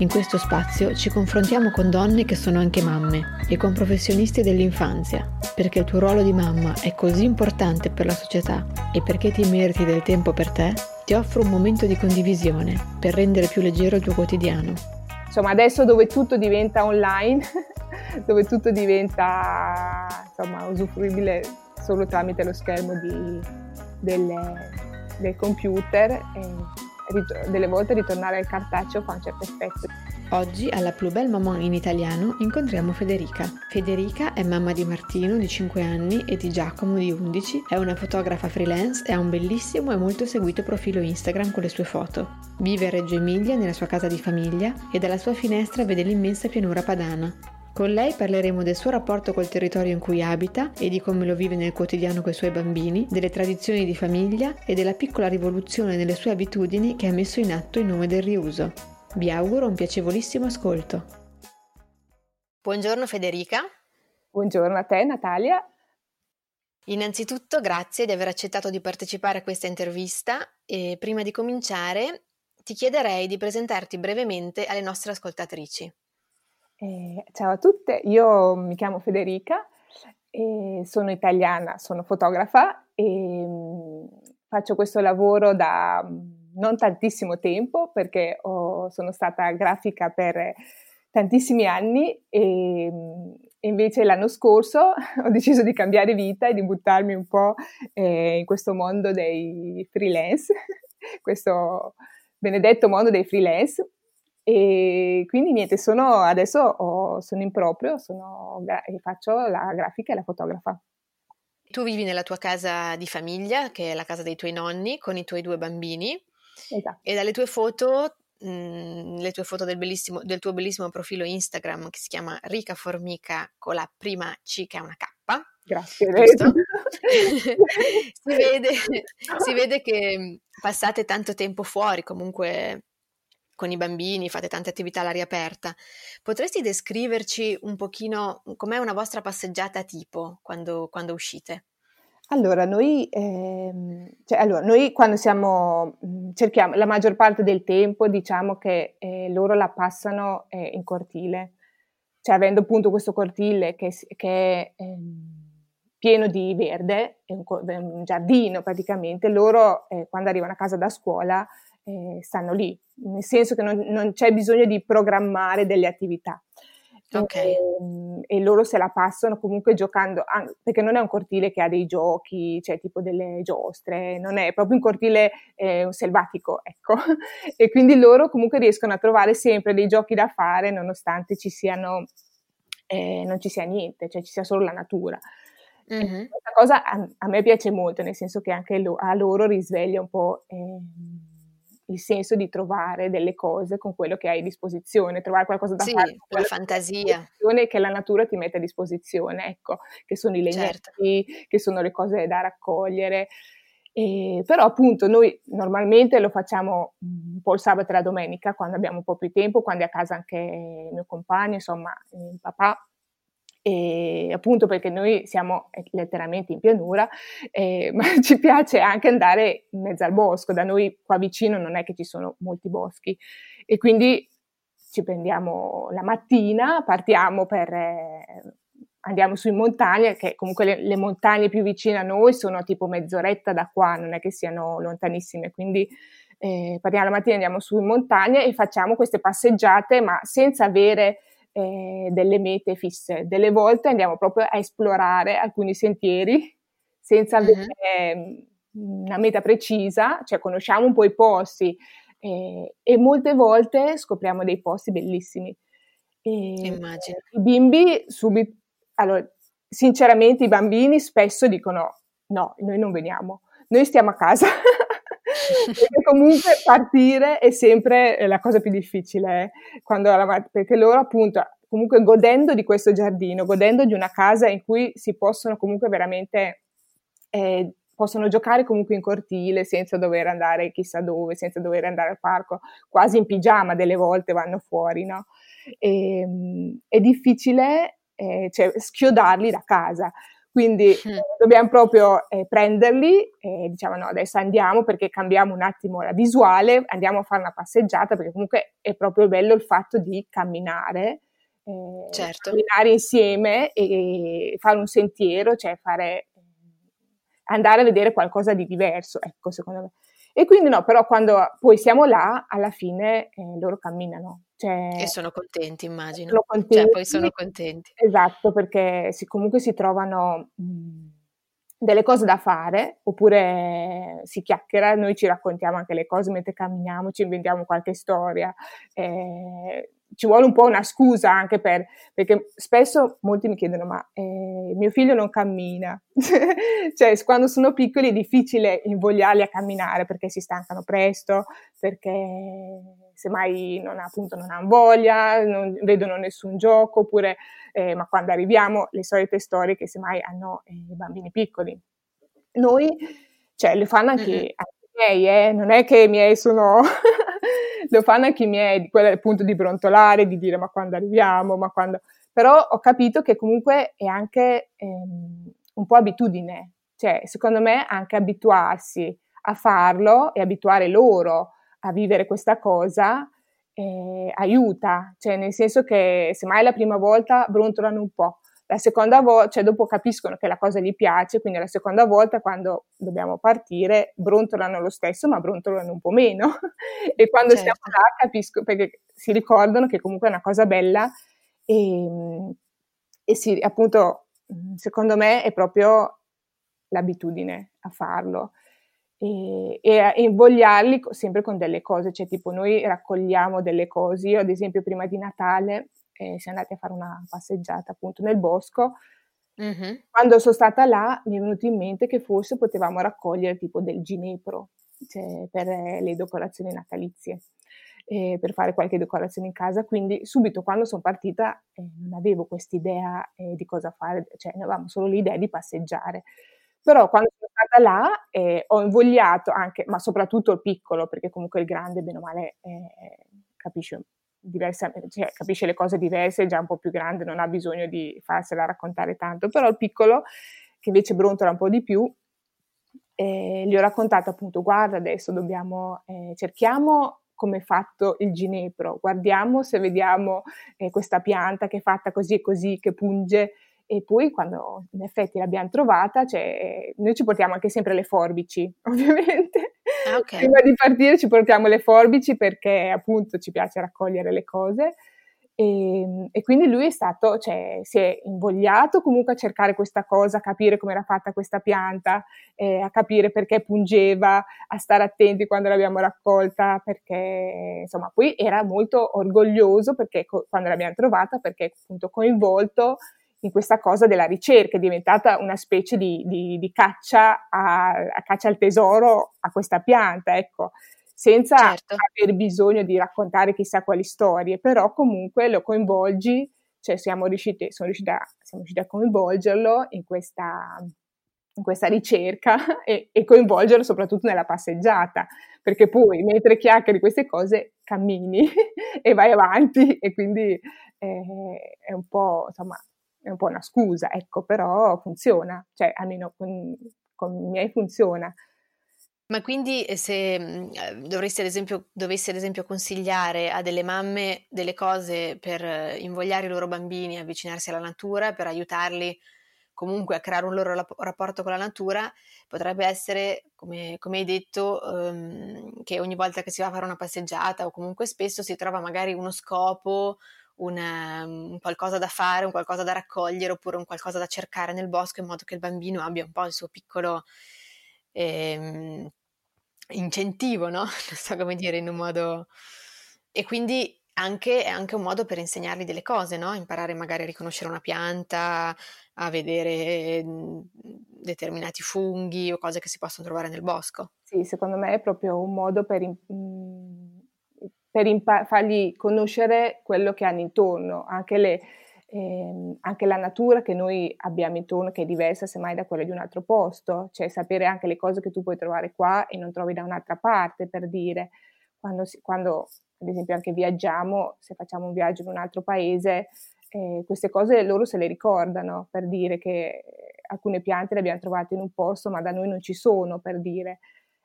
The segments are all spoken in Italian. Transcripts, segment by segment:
In questo spazio ci confrontiamo con donne che sono anche mamme e con professionisti dell'infanzia, perché il tuo ruolo di mamma è così importante per la società e perché ti meriti del tempo per te, ti offro un momento di condivisione per rendere più leggero il tuo quotidiano. Insomma, adesso dove tutto diventa online, dove tutto diventa insomma, usufruibile solo tramite lo schermo di, del, del computer. Eh, delle volte ritornare al cartaceo fa un certo effetto. Oggi alla Plus Belle Maman in italiano incontriamo Federica. Federica è mamma di Martino di 5 anni e di Giacomo di 11, è una fotografa freelance e ha un bellissimo e molto seguito profilo Instagram con le sue foto. Vive a Reggio Emilia nella sua casa di famiglia e dalla sua finestra vede l'immensa pianura padana. Con lei parleremo del suo rapporto col territorio in cui abita e di come lo vive nel quotidiano con i suoi bambini, delle tradizioni di famiglia e della piccola rivoluzione nelle sue abitudini che ha messo in atto in nome del riuso. Vi auguro un piacevolissimo ascolto. Buongiorno Federica. Buongiorno a te Natalia. Innanzitutto grazie di aver accettato di partecipare a questa intervista e prima di cominciare ti chiederei di presentarti brevemente alle nostre ascoltatrici. Eh, ciao a tutte, io mi chiamo Federica, sono italiana, sono fotografa e mm, faccio questo lavoro da mm, non tantissimo tempo perché ho, sono stata grafica per tantissimi anni e, mm, invece l'anno scorso ho deciso di cambiare vita e di buttarmi un po' eh, in questo mondo dei freelance, questo benedetto mondo dei freelance e quindi niente, sono, adesso ho, sono in proprio sono, e faccio la grafica e la fotografa. Tu vivi nella tua casa di famiglia, che è la casa dei tuoi nonni, con i tuoi due bambini. Esatto. E dalle tue foto, mh, mm, le tue foto del, del, tuo bellissimo profilo Instagram che si chiama Rica Formica con la prima C che è una K. Grazie. si, vede, si vede che passate tanto tempo fuori, comunque con i bambini, fate tante attività all'aria aperta. Potresti descriverci un pochino com'è una vostra passeggiata tipo quando, quando uscite? Allora noi, ehm, cioè, allora, noi quando siamo, mhmm, cerchiamo, la maggior parte del tempo diciamo che eh, loro la passano eh, in cortile, cioè avendo appunto questo cortile che, che è ehm, pieno di verde, è un, un, giardino praticamente, loro eh, quando arrivano a casa da scuola eh, stanno lì, nel senso che non, non, c'è bisogno di programmare delle attività. Okay. E, ehm, e, loro se la passano comunque giocando, perché non è un cortile che ha dei giochi, cioè tipo delle giostre, non è proprio un cortile eh, selvatico, ecco. e quindi loro comunque riescono a trovare sempre dei giochi da fare nonostante ci siano, eh, non ci sia niente, cioè ci sia solo la natura. Mm-hmm. Questa cosa a, a, me piace molto, nel senso che anche lo, a loro risveglia un po' eh, il senso di trovare delle cose con quello che hai a disposizione, trovare qualcosa da sì, fare. la fantasia. Che la natura ti mette a disposizione, ecco, che sono i legnetti, certo. che sono le cose da raccogliere. E, però appunto noi normalmente lo facciamo un po' il sabato e la domenica quando abbiamo un po' più tempo, quando è a casa anche mio compagno, insomma il papà e appunto perché noi siamo eh, letteralmente in pianura, eh, ma ci piace anche andare in mezzo al bosco, da noi qua vicino non è che ci sono molti boschi. E quindi ci prendiamo la mattina, partiamo per... Eh, andiamo su in montagna, che comunque le, le, montagne più vicine a noi sono tipo mezz'oretta da qua, non è che siano lontanissime, quindi eh, partiamo la mattina, andiamo su in montagna e facciamo queste passeggiate, ma senza avere eh, delle mete fisse. Delle volte andiamo proprio a esplorare alcuni sentieri senza avere uh-huh. una meta precisa, cioè conosciamo un po' i posti eh, e molte volte scopriamo dei posti bellissimi. E Immagino. I bimbi subito, allora, sinceramente i bambini spesso dicono no, noi non veniamo, noi stiamo a casa. perché comunque partire è sempre la cosa più difficile, eh? perché loro appunto comunque godendo di questo giardino, godendo di una casa in cui si possono comunque veramente eh, possono giocare comunque in cortile senza dover andare chissà dove, senza dover andare al parco, quasi in pigiama delle volte vanno fuori, no? E, ehm, è difficile eh, cioè, schiodarli da casa. Quindi mm. dobbiamo proprio eh, prenderli e diciamo no, adesso andiamo perché cambiamo un attimo la visuale, andiamo a fare una passeggiata perché comunque è proprio bello il fatto di camminare, eh, certo. camminare insieme e, e fare un sentiero, cioè fare andare a vedere qualcosa di diverso, ecco, secondo me. E quindi no, però quando poi siamo là, alla fine eh, loro camminano. Cioè, e sono contenti, immagino. Sono contenti. Cioè, poi sono contenti. Esatto, perché si, comunque si trovano mh, delle cose da fare, oppure si chiacchiera, noi ci raccontiamo anche le cose mentre camminiamo, ci inventiamo qualche storia. Eh, ci vuole un po' una scusa anche per, perché spesso molti mi chiedono ma eh, mio figlio non cammina, cioè quando sono piccoli è difficile invogliarli a camminare perché si stancano presto, perché semmai non, appunto, non hanno voglia, non vedono nessun gioco, oppure eh, ma quando arriviamo le solite storie che semmai hanno eh, i bambini piccoli. Noi, cioè, le fanno anche, mm-hmm. anche i miei, eh? non è che i miei sono lo fanno anche i miei, quello è il punto di brontolare, di dire ma quando arriviamo, ma quando... Però ho capito che comunque è anche ehm, un po' abitudine, cioè secondo me anche abituarsi a farlo e abituare loro a vivere questa cosa eh, aiuta, cioè nel senso che se mai è la prima volta brontolano un po', la seconda volta, cioè dopo capiscono che la cosa gli piace, quindi la seconda volta quando dobbiamo partire brontolano lo stesso, ma brontolano un po' meno. e quando certo. siamo là capisco, perché si ricordano che comunque è una cosa bella e, e sì, appunto, secondo me è proprio l'abitudine a farlo. E, e, invogliarli sempre con delle cose, cioè tipo noi raccogliamo delle cose, io ad esempio prima di Natale e siamo andati a fare una passeggiata appunto nel bosco. Mm-hmm. Quando sono stata là mi è venuto in mente che forse potevamo raccogliere tipo del ginepro cioè, per le decorazioni natalizie, eh, per fare qualche decorazione in casa. Quindi subito quando sono partita eh, non avevo quest'idea eh, di cosa fare, cioè avevamo solo l'idea di passeggiare. Però quando sono stata là eh, ho invogliato anche, ma soprattutto il piccolo, perché comunque il grande, bene o male, eh, capisce diversa, cioè, capisce le cose diverse, è già un po' più grande, non ha bisogno di farsela raccontare tanto, però il piccolo, che invece brontola un po' di più, eh, gli ho raccontato appunto, guarda adesso dobbiamo, eh, cerchiamo come è fatto il ginepro, guardiamo se vediamo eh, questa pianta che è fatta così e così, che punge, e poi quando in effetti l'abbiamo trovata, cioè, noi ci portiamo anche sempre le forbici, ovviamente. Ah, okay. Prima di partire ci portiamo le forbici perché appunto ci piace raccogliere le cose. E, e, quindi lui è stato, cioè, si è invogliato comunque a cercare questa cosa, a capire come era fatta questa pianta, eh, a capire perché pungeva, a stare attenti quando l'abbiamo raccolta, perché insomma poi era molto orgoglioso perché, quando l'abbiamo trovata, perché appunto coinvolto in questa cosa della ricerca, è diventata una specie di, di, di caccia a, a, caccia al tesoro a questa pianta, ecco, senza certo. aver bisogno di raccontare chissà quali storie, però comunque lo coinvolgi, cioè siamo riusciti, sono riuscita, siamo riusciti a coinvolgerlo in questa, in questa ricerca e, e, coinvolgerlo soprattutto nella passeggiata, perché poi mentre chiacchieri queste cose cammini e vai avanti e quindi eh, è un po', insomma, è un po' una scusa, ecco, però funziona, cioè almeno con, con i miei funziona. Ma quindi eh, se mm, eh, dovresti ad esempio, dovessi ad esempio consigliare a delle mamme delle cose per eh, invogliare i loro bambini a avvicinarsi alla natura, per aiutarli comunque a creare un loro rapporto con la natura, potrebbe essere, come, come hai detto, um, che ogni volta che si va a fare una passeggiata o comunque spesso si trova magari uno scopo una, un qualcosa da fare, un qualcosa da raccogliere oppure un qualcosa da cercare nel bosco in modo che il bambino abbia un po' il suo piccolo ehm, incentivo, no? Non so come dire in un modo... E quindi anche, è anche un modo per insegnargli delle cose, no? Imparare magari a riconoscere una pianta, a vedere mhmm, determinati funghi o cose che si possono trovare nel bosco. Sì, secondo me è proprio un modo per... Per impa- fargli conoscere quello che hanno intorno, anche, le, eh, anche, la natura che noi abbiamo intorno, che è diversa semmai da quella di un altro posto, cioè sapere anche le cose che tu puoi trovare qua e non trovi da un'altra parte, per dire, quando, si, quando ad esempio anche viaggiamo, se facciamo un viaggio in un altro paese, eh, queste cose loro se le ricordano, per dire che alcune piante le abbiamo trovate in un posto, ma da noi non ci sono, per dire.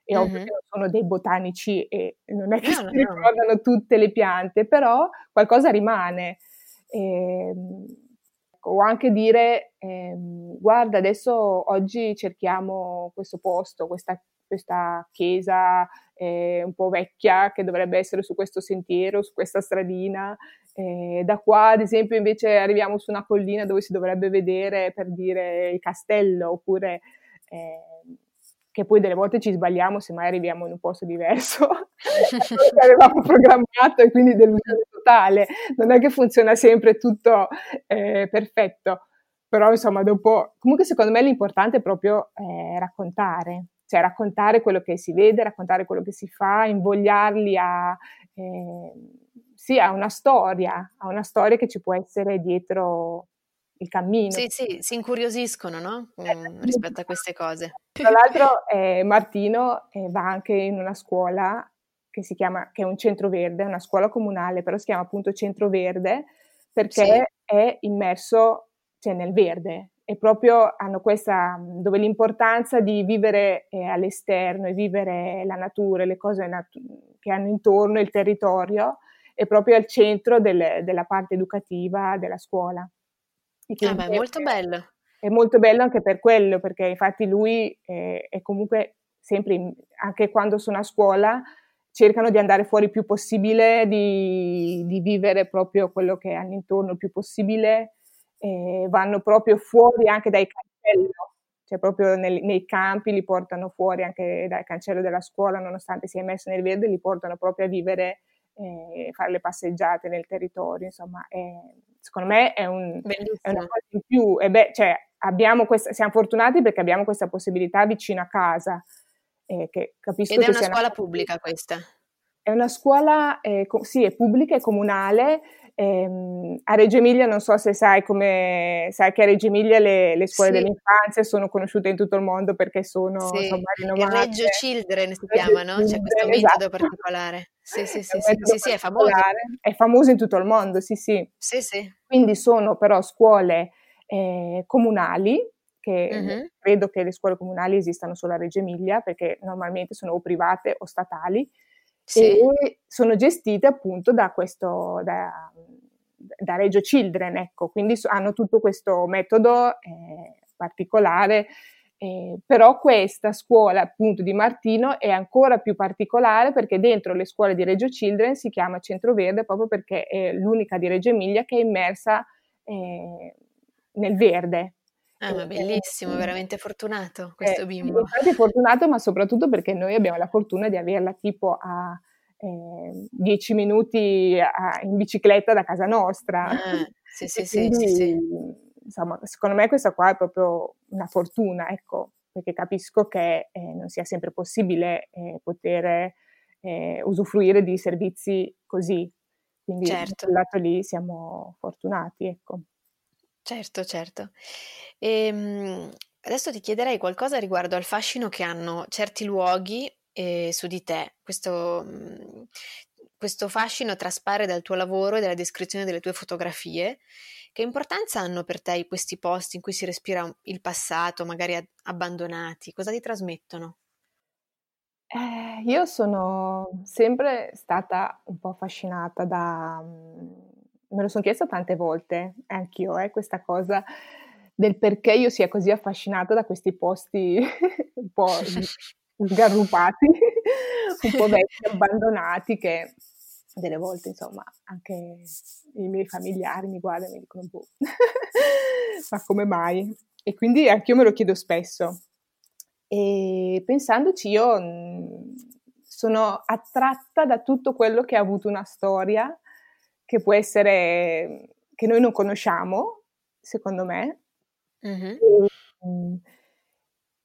E mm-hmm. ovvio che non sono dei botanici e non è che no, si no, ricordano no. tutte le piante, però qualcosa rimane. Eh, o anche dire, eh, guarda, adesso oggi cerchiamo questo posto, questa, questa chiesa eh, un po' vecchia che dovrebbe essere su questo sentiero, su questa stradina. Eh, da qua, ad esempio, invece arriviamo su una collina dove si dovrebbe vedere, per dire, il castello, oppure eh, che poi delle volte ci sbagliamo se mai arriviamo in un posto diverso. Che avevamo programmato e quindi delusione totale. Non è che funziona sempre tutto eh, perfetto, però insomma dopo, comunque secondo me l'importante è proprio eh, raccontare, cioè raccontare quello che si vede, raccontare quello che si fa, invogliarli a, eh, sì, a una storia, a una storia che ci può essere dietro il cammino. Sì, sì, si incuriosiscono no? mm, rispetto a queste cose. Tra l'altro eh, Martino eh, va anche in una scuola che si chiama, che è un centro verde, una scuola comunale, però si chiama appunto centro verde perché sì. è immerso cioè, nel verde e proprio hanno questa, dove l'importanza di vivere eh, all'esterno e vivere la natura, le cose nat- che hanno intorno, il territorio, è proprio al centro del, della parte educativa della scuola. Ah beh, molto bello. È molto bello anche per quello, perché infatti lui è, è comunque sempre, in, anche quando sono a scuola, cercano di andare fuori il più possibile, di, di vivere proprio quello che hanno intorno il più possibile, eh, vanno proprio fuori anche dai cancelli, cioè proprio nel, nei campi li portano fuori anche dal cancello della scuola, nonostante sia messo nel verde, li portano proprio a vivere, eh, fare le passeggiate nel territorio, insomma, è, secondo me è, un, è, una cosa in più. E beh, cioè, questa, siamo fortunati perché abbiamo questa possibilità vicino a casa. Eh, che capisco Ed è una scuola una... pubblica questa? È una scuola, eh, co- sì, è pubblica, è comunale. Ehm, a Reggio Emilia non so se sai come sai che a Reggio Emilia le, le scuole sì. dell'infanzia sono conosciute in tutto il mondo perché sono sì. insomma rinomate. Il Reggio Children si chiama, no? C'è questo metodo esatto. particolare. Sì, sì, sì, sì, sì, sì, è famoso. È famoso in tutto il mondo, sì, sì. Sì, sì. Quindi sono però scuole eh, comunali che uh-huh. credo che le scuole comunali esistano solo a Reggio Emilia perché normalmente sono o private o statali sì. e sono gestite appunto da questo da, da Reggio Children, ecco, quindi hanno tutto questo metodo eh, particolare eh, però questa scuola appunto di Martino è ancora più particolare perché dentro le scuole di Reggio Children si chiama Centro Verde proprio perché è l'unica di Reggio Emilia che è immersa eh, nel verde, Ah, ma bellissimo, veramente fortunato questo eh, bimbo. È fortunato, ma soprattutto perché noi abbiamo la fortuna di averla tipo a eh, 10 minuti a, in bicicletta da casa nostra. Ah, sì, sì, sì, quindi, sì, sì. Insomma, secondo me questa qua è proprio una fortuna, ecco, perché capisco che eh, non sia sempre possibile eh, poter eh, usufruire di servizi così. Quindi certo. da quel lato lì siamo fortunati, ecco. Certo, certo. Ehm, adesso ti chiederei qualcosa riguardo al fascino che hanno certi luoghi eh, su di te. Questo, mhmm, questo fascino traspare dal tuo lavoro e dalla descrizione delle tue fotografie. Che importanza hanno per te questi posti in cui si respira il passato, magari abbandonati? Cosa ti trasmettono? Eh, io sono sempre stata un po' affascinata da, mhmm, me lo sono chiesto tante volte, anch'io, eh, questa cosa del perché io sia così affascinata da questi posti un po' sgarrupati, un po' vecchi, abbandonati, che delle volte, insomma, anche i miei familiari mi guardano e mi dicono, boh, ma come mai? E quindi anch'io me lo chiedo spesso. E pensandoci, io mhmm, sono attratta da tutto quello che ha avuto una storia che può essere che noi non conosciamo, secondo me, uh-huh. e,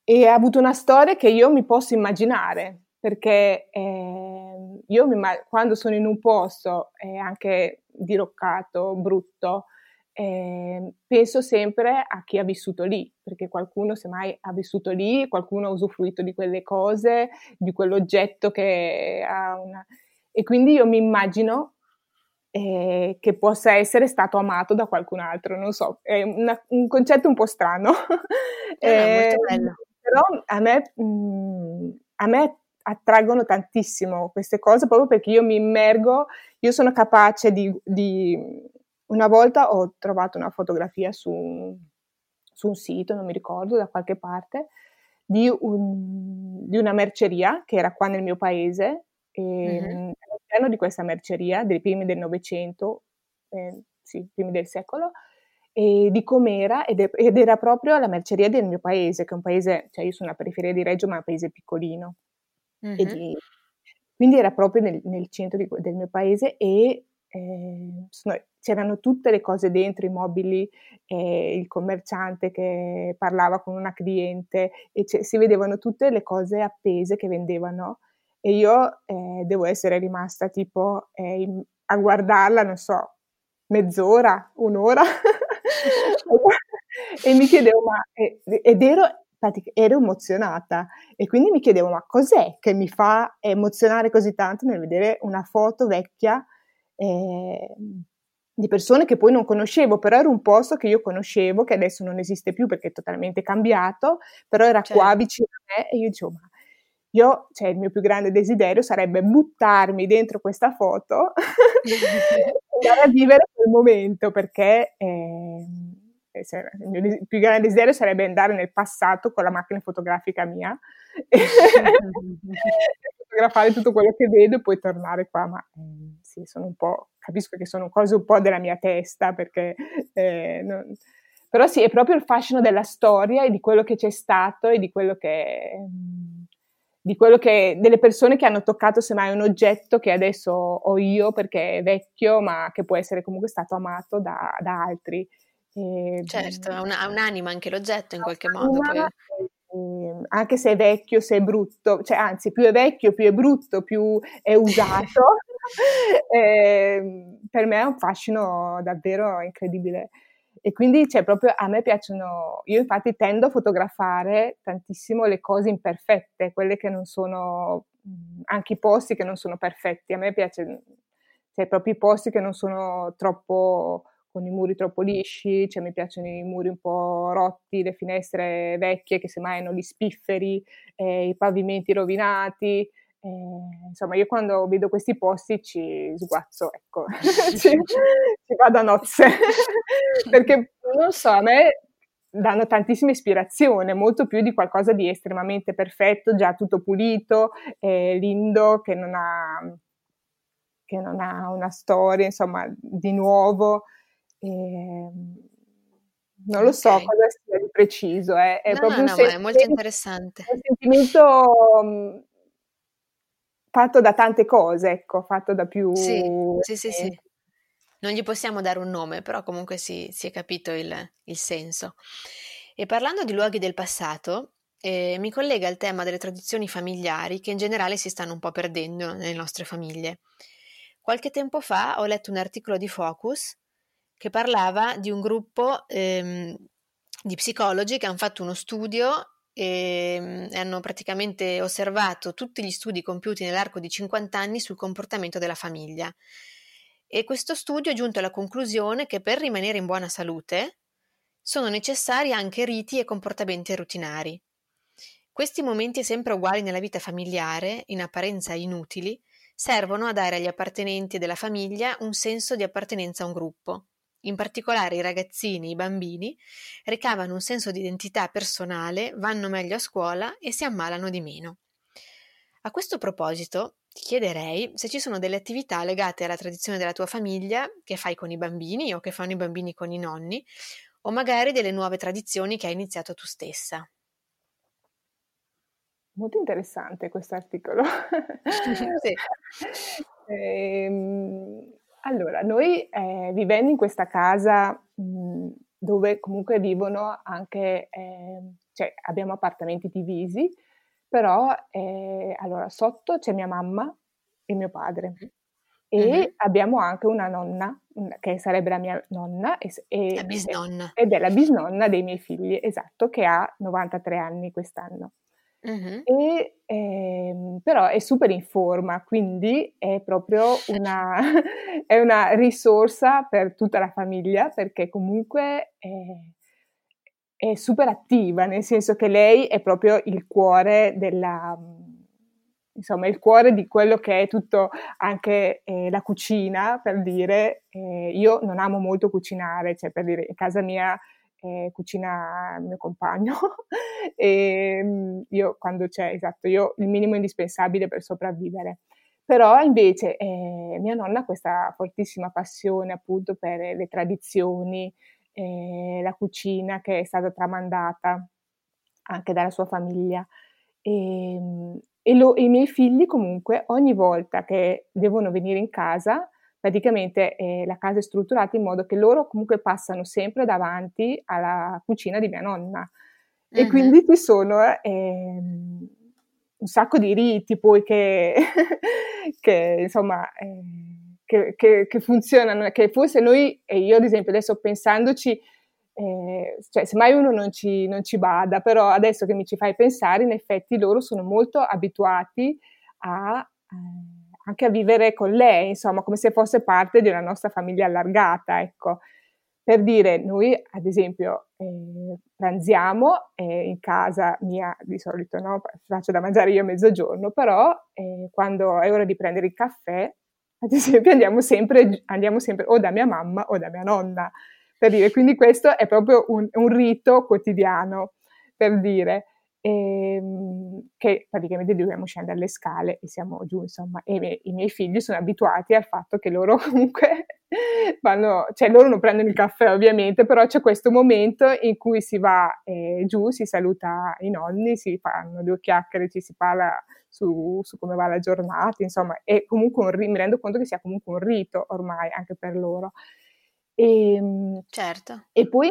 e, ha avuto una storia che io mi posso immaginare, perché eh, io mi, quando sono in un posto eh, anche diroccato, brutto, eh, penso sempre a chi ha vissuto lì, perché qualcuno semmai ha vissuto lì, qualcuno ha usufruito di quelle cose, di quell'oggetto che ha una... E quindi io mi immagino eh, che possa essere stato amato da qualcun altro, non so, è una, un concetto un po' strano. eh, molto bello. Però a me, mh, mm, a me attraggono tantissimo queste cose proprio perché io mi immergo, io sono capace di, di una volta ho trovato una fotografia su, su, un sito, non mi ricordo, da qualche parte, di, un, di una merceria che era qua nel mio paese e mm-hmm. All'interno di questa merceria, dei primi del Novecento, eh, sì, primi del secolo, e di com'era ed, è, ed, era proprio la merceria del mio paese, che è un paese, cioè io sono alla periferia di Reggio, ma è un paese piccolino. Mm-hmm. Di, quindi era proprio nel, nel centro di, del mio paese e eh, sono, c'erano tutte le cose dentro, i mobili, eh, il commerciante che parlava con una cliente e si vedevano tutte le cose appese che vendevano e io eh, devo essere rimasta tipo eh, in, a guardarla, non so, mezz'ora, un'ora. E mi chiedevo ma ed ero ero emozionata. E quindi mi chiedevo ma cos'è che mi fa emozionare così tanto nel vedere una foto vecchia eh, di persone che poi non conoscevo, però era un posto che io conoscevo, che adesso non esiste più perché è totalmente cambiato, però era certo. qua vicino a me e io dicevo, ma io, cioè il mio più grande desiderio sarebbe buttarmi dentro questa foto e andare a vivere quel momento perché eh, il mio più grande desiderio sarebbe andare nel passato con la macchina fotografica mia fotografare tutto quello che vedo e poi tornare qua, ma eh, sì, sono un po', capisco che sono cose un po' della mia testa perché... Eh, non, però sì, è proprio il fascino della storia e di quello che c'è stato e di quello che... di quello che, delle persone che hanno toccato semmai un oggetto che adesso ho io perché è vecchio, ma che può essere comunque stato amato da, da altri. E, certo, ha, una, un'anima anche l'oggetto in qualche modo. Poi. Ehm, anche se è vecchio, se è brutto, cioè anzi più è vecchio, più è brutto, più è usato, eh, per me è un fascino davvero incredibile. E quindi cioè, proprio a me piacciono, io infatti tendo a fotografare tantissimo le cose imperfette, quelle che non sono, anche i posti che non sono perfetti, a me piace, cioè proprio i posti che non sono troppo con i muri troppo lisci, cioè mi piacciono i muri un po' rotti, le finestre vecchie che semmai hanno gli spifferi, eh, i pavimenti rovinati. Eh, insomma, io quando vedo questi posti ci sguazzo, ecco, ci, ci vado a nozze, perché non so, a me danno tantissima ispirazione, molto più di qualcosa di estremamente perfetto, già tutto pulito, eh, lindo, che non ha che non ha una storia, insomma, di nuovo. E, ehm, non lo so cosa sia di preciso, eh. è no, proprio no, no, è molto interessante. un sentimento mhmm, fatto da tante cose, ecco, fatto da più... Sì, sì, sì, sì. Non gli possiamo dare un nome, però comunque si, si è capito il, il, senso. E parlando di luoghi del passato, eh, mi collega al tema delle tradizioni familiari che in generale si stanno un po' perdendo nelle nostre famiglie. Qualche tempo fa ho letto un articolo di Focus che parlava di un gruppo ehm, di psicologi che hanno fatto uno studio e hanno praticamente osservato tutti gli studi compiuti nell'arco di 50 anni sul comportamento della famiglia. E questo studio è giunto alla conclusione che per rimanere in buona salute sono necessari anche riti e comportamenti routinari. Questi momenti sempre uguali nella vita familiare, in apparenza inutili, servono a dare agli appartenenti della famiglia un senso di appartenenza a un gruppo. In particolare i ragazzini, i bambini, ricavano un senso di identità personale, vanno meglio a scuola e si ammalano di meno. A questo proposito, ti chiederei se ci sono delle attività legate alla tradizione della tua famiglia che fai con i bambini o che fanno i bambini con i nonni, o magari delle nuove tradizioni che hai iniziato tu stessa. Molto interessante questo articolo. sì. ehm, allora, noi eh, vivendo in questa casa mh, dove comunque vivono anche, eh, cioè abbiamo appartamenti divisi, però eh, allora sotto c'è mia mamma e mio padre. E mm-hmm. abbiamo anche una nonna, che sarebbe la mia nonna, e, e, la bisnonna. ed è la bisnonna dei miei figli, esatto, che ha 93 anni quest'anno. Mm-hmm. E, eh, però è super in forma, quindi è proprio una, è una risorsa per tutta la famiglia, perché comunque è, è super attiva, nel senso che lei è proprio il cuore della insomma il cuore di quello che è tutto anche eh, la cucina, per dire, eh, io non amo molto cucinare, cioè per dire in casa mia eh, cucina mio compagno e ehm, io quando c'è, esatto, io il minimo indispensabile per sopravvivere. Però invece eh, mia nonna ha questa fortissima passione appunto per le tradizioni, eh, la cucina che è stata tramandata anche dalla sua famiglia. E, ehm, e, lo, i miei figli comunque ogni volta che devono venire in casa, praticamente eh, la casa è strutturata in modo che loro comunque passano sempre davanti alla cucina di mia nonna. E uh-huh. quindi ci sono eh, un sacco di riti poi che, che insomma... Eh, che, che, che, funzionano, che forse noi, e io ad esempio adesso pensandoci, eh, cioè, semmai uno non ci, non ci, bada, però adesso che mi ci fai pensare, in effetti loro sono molto abituati a, eh, anche a vivere con lei, insomma, come se fosse parte di una nostra famiglia allargata, ecco. Per dire, noi ad esempio eh, pranziamo eh, in casa mia, di solito no, faccio da mangiare io a mezzogiorno, però eh, quando è ora di prendere il caffè, ad esempio andiamo sempre, andiamo sempre o da mia mamma o da mia nonna per dire, quindi questo è proprio un, un rito quotidiano, per dire, ehm, che praticamente dobbiamo scendere le scale e siamo giù, insomma, e i, i miei figli sono abituati al fatto che loro comunque vanno, cioè loro non prendono il caffè ovviamente, però c'è questo momento in cui si va eh, giù, si saluta i nonni, si fanno due chiacchiere, ci si parla su, su, come va la giornata, insomma, e comunque un, mi rendo conto che sia comunque un rito ormai anche per loro. E, ehm, certo. E poi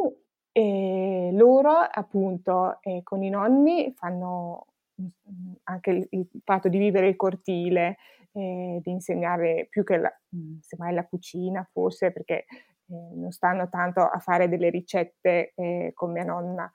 eh, loro appunto eh, con i nonni fanno mm, anche il, il, fatto di vivere il cortile, eh, di insegnare più che la, mm, semmai la cucina forse perché eh, non stanno tanto a fare delle ricette eh, con mia nonna,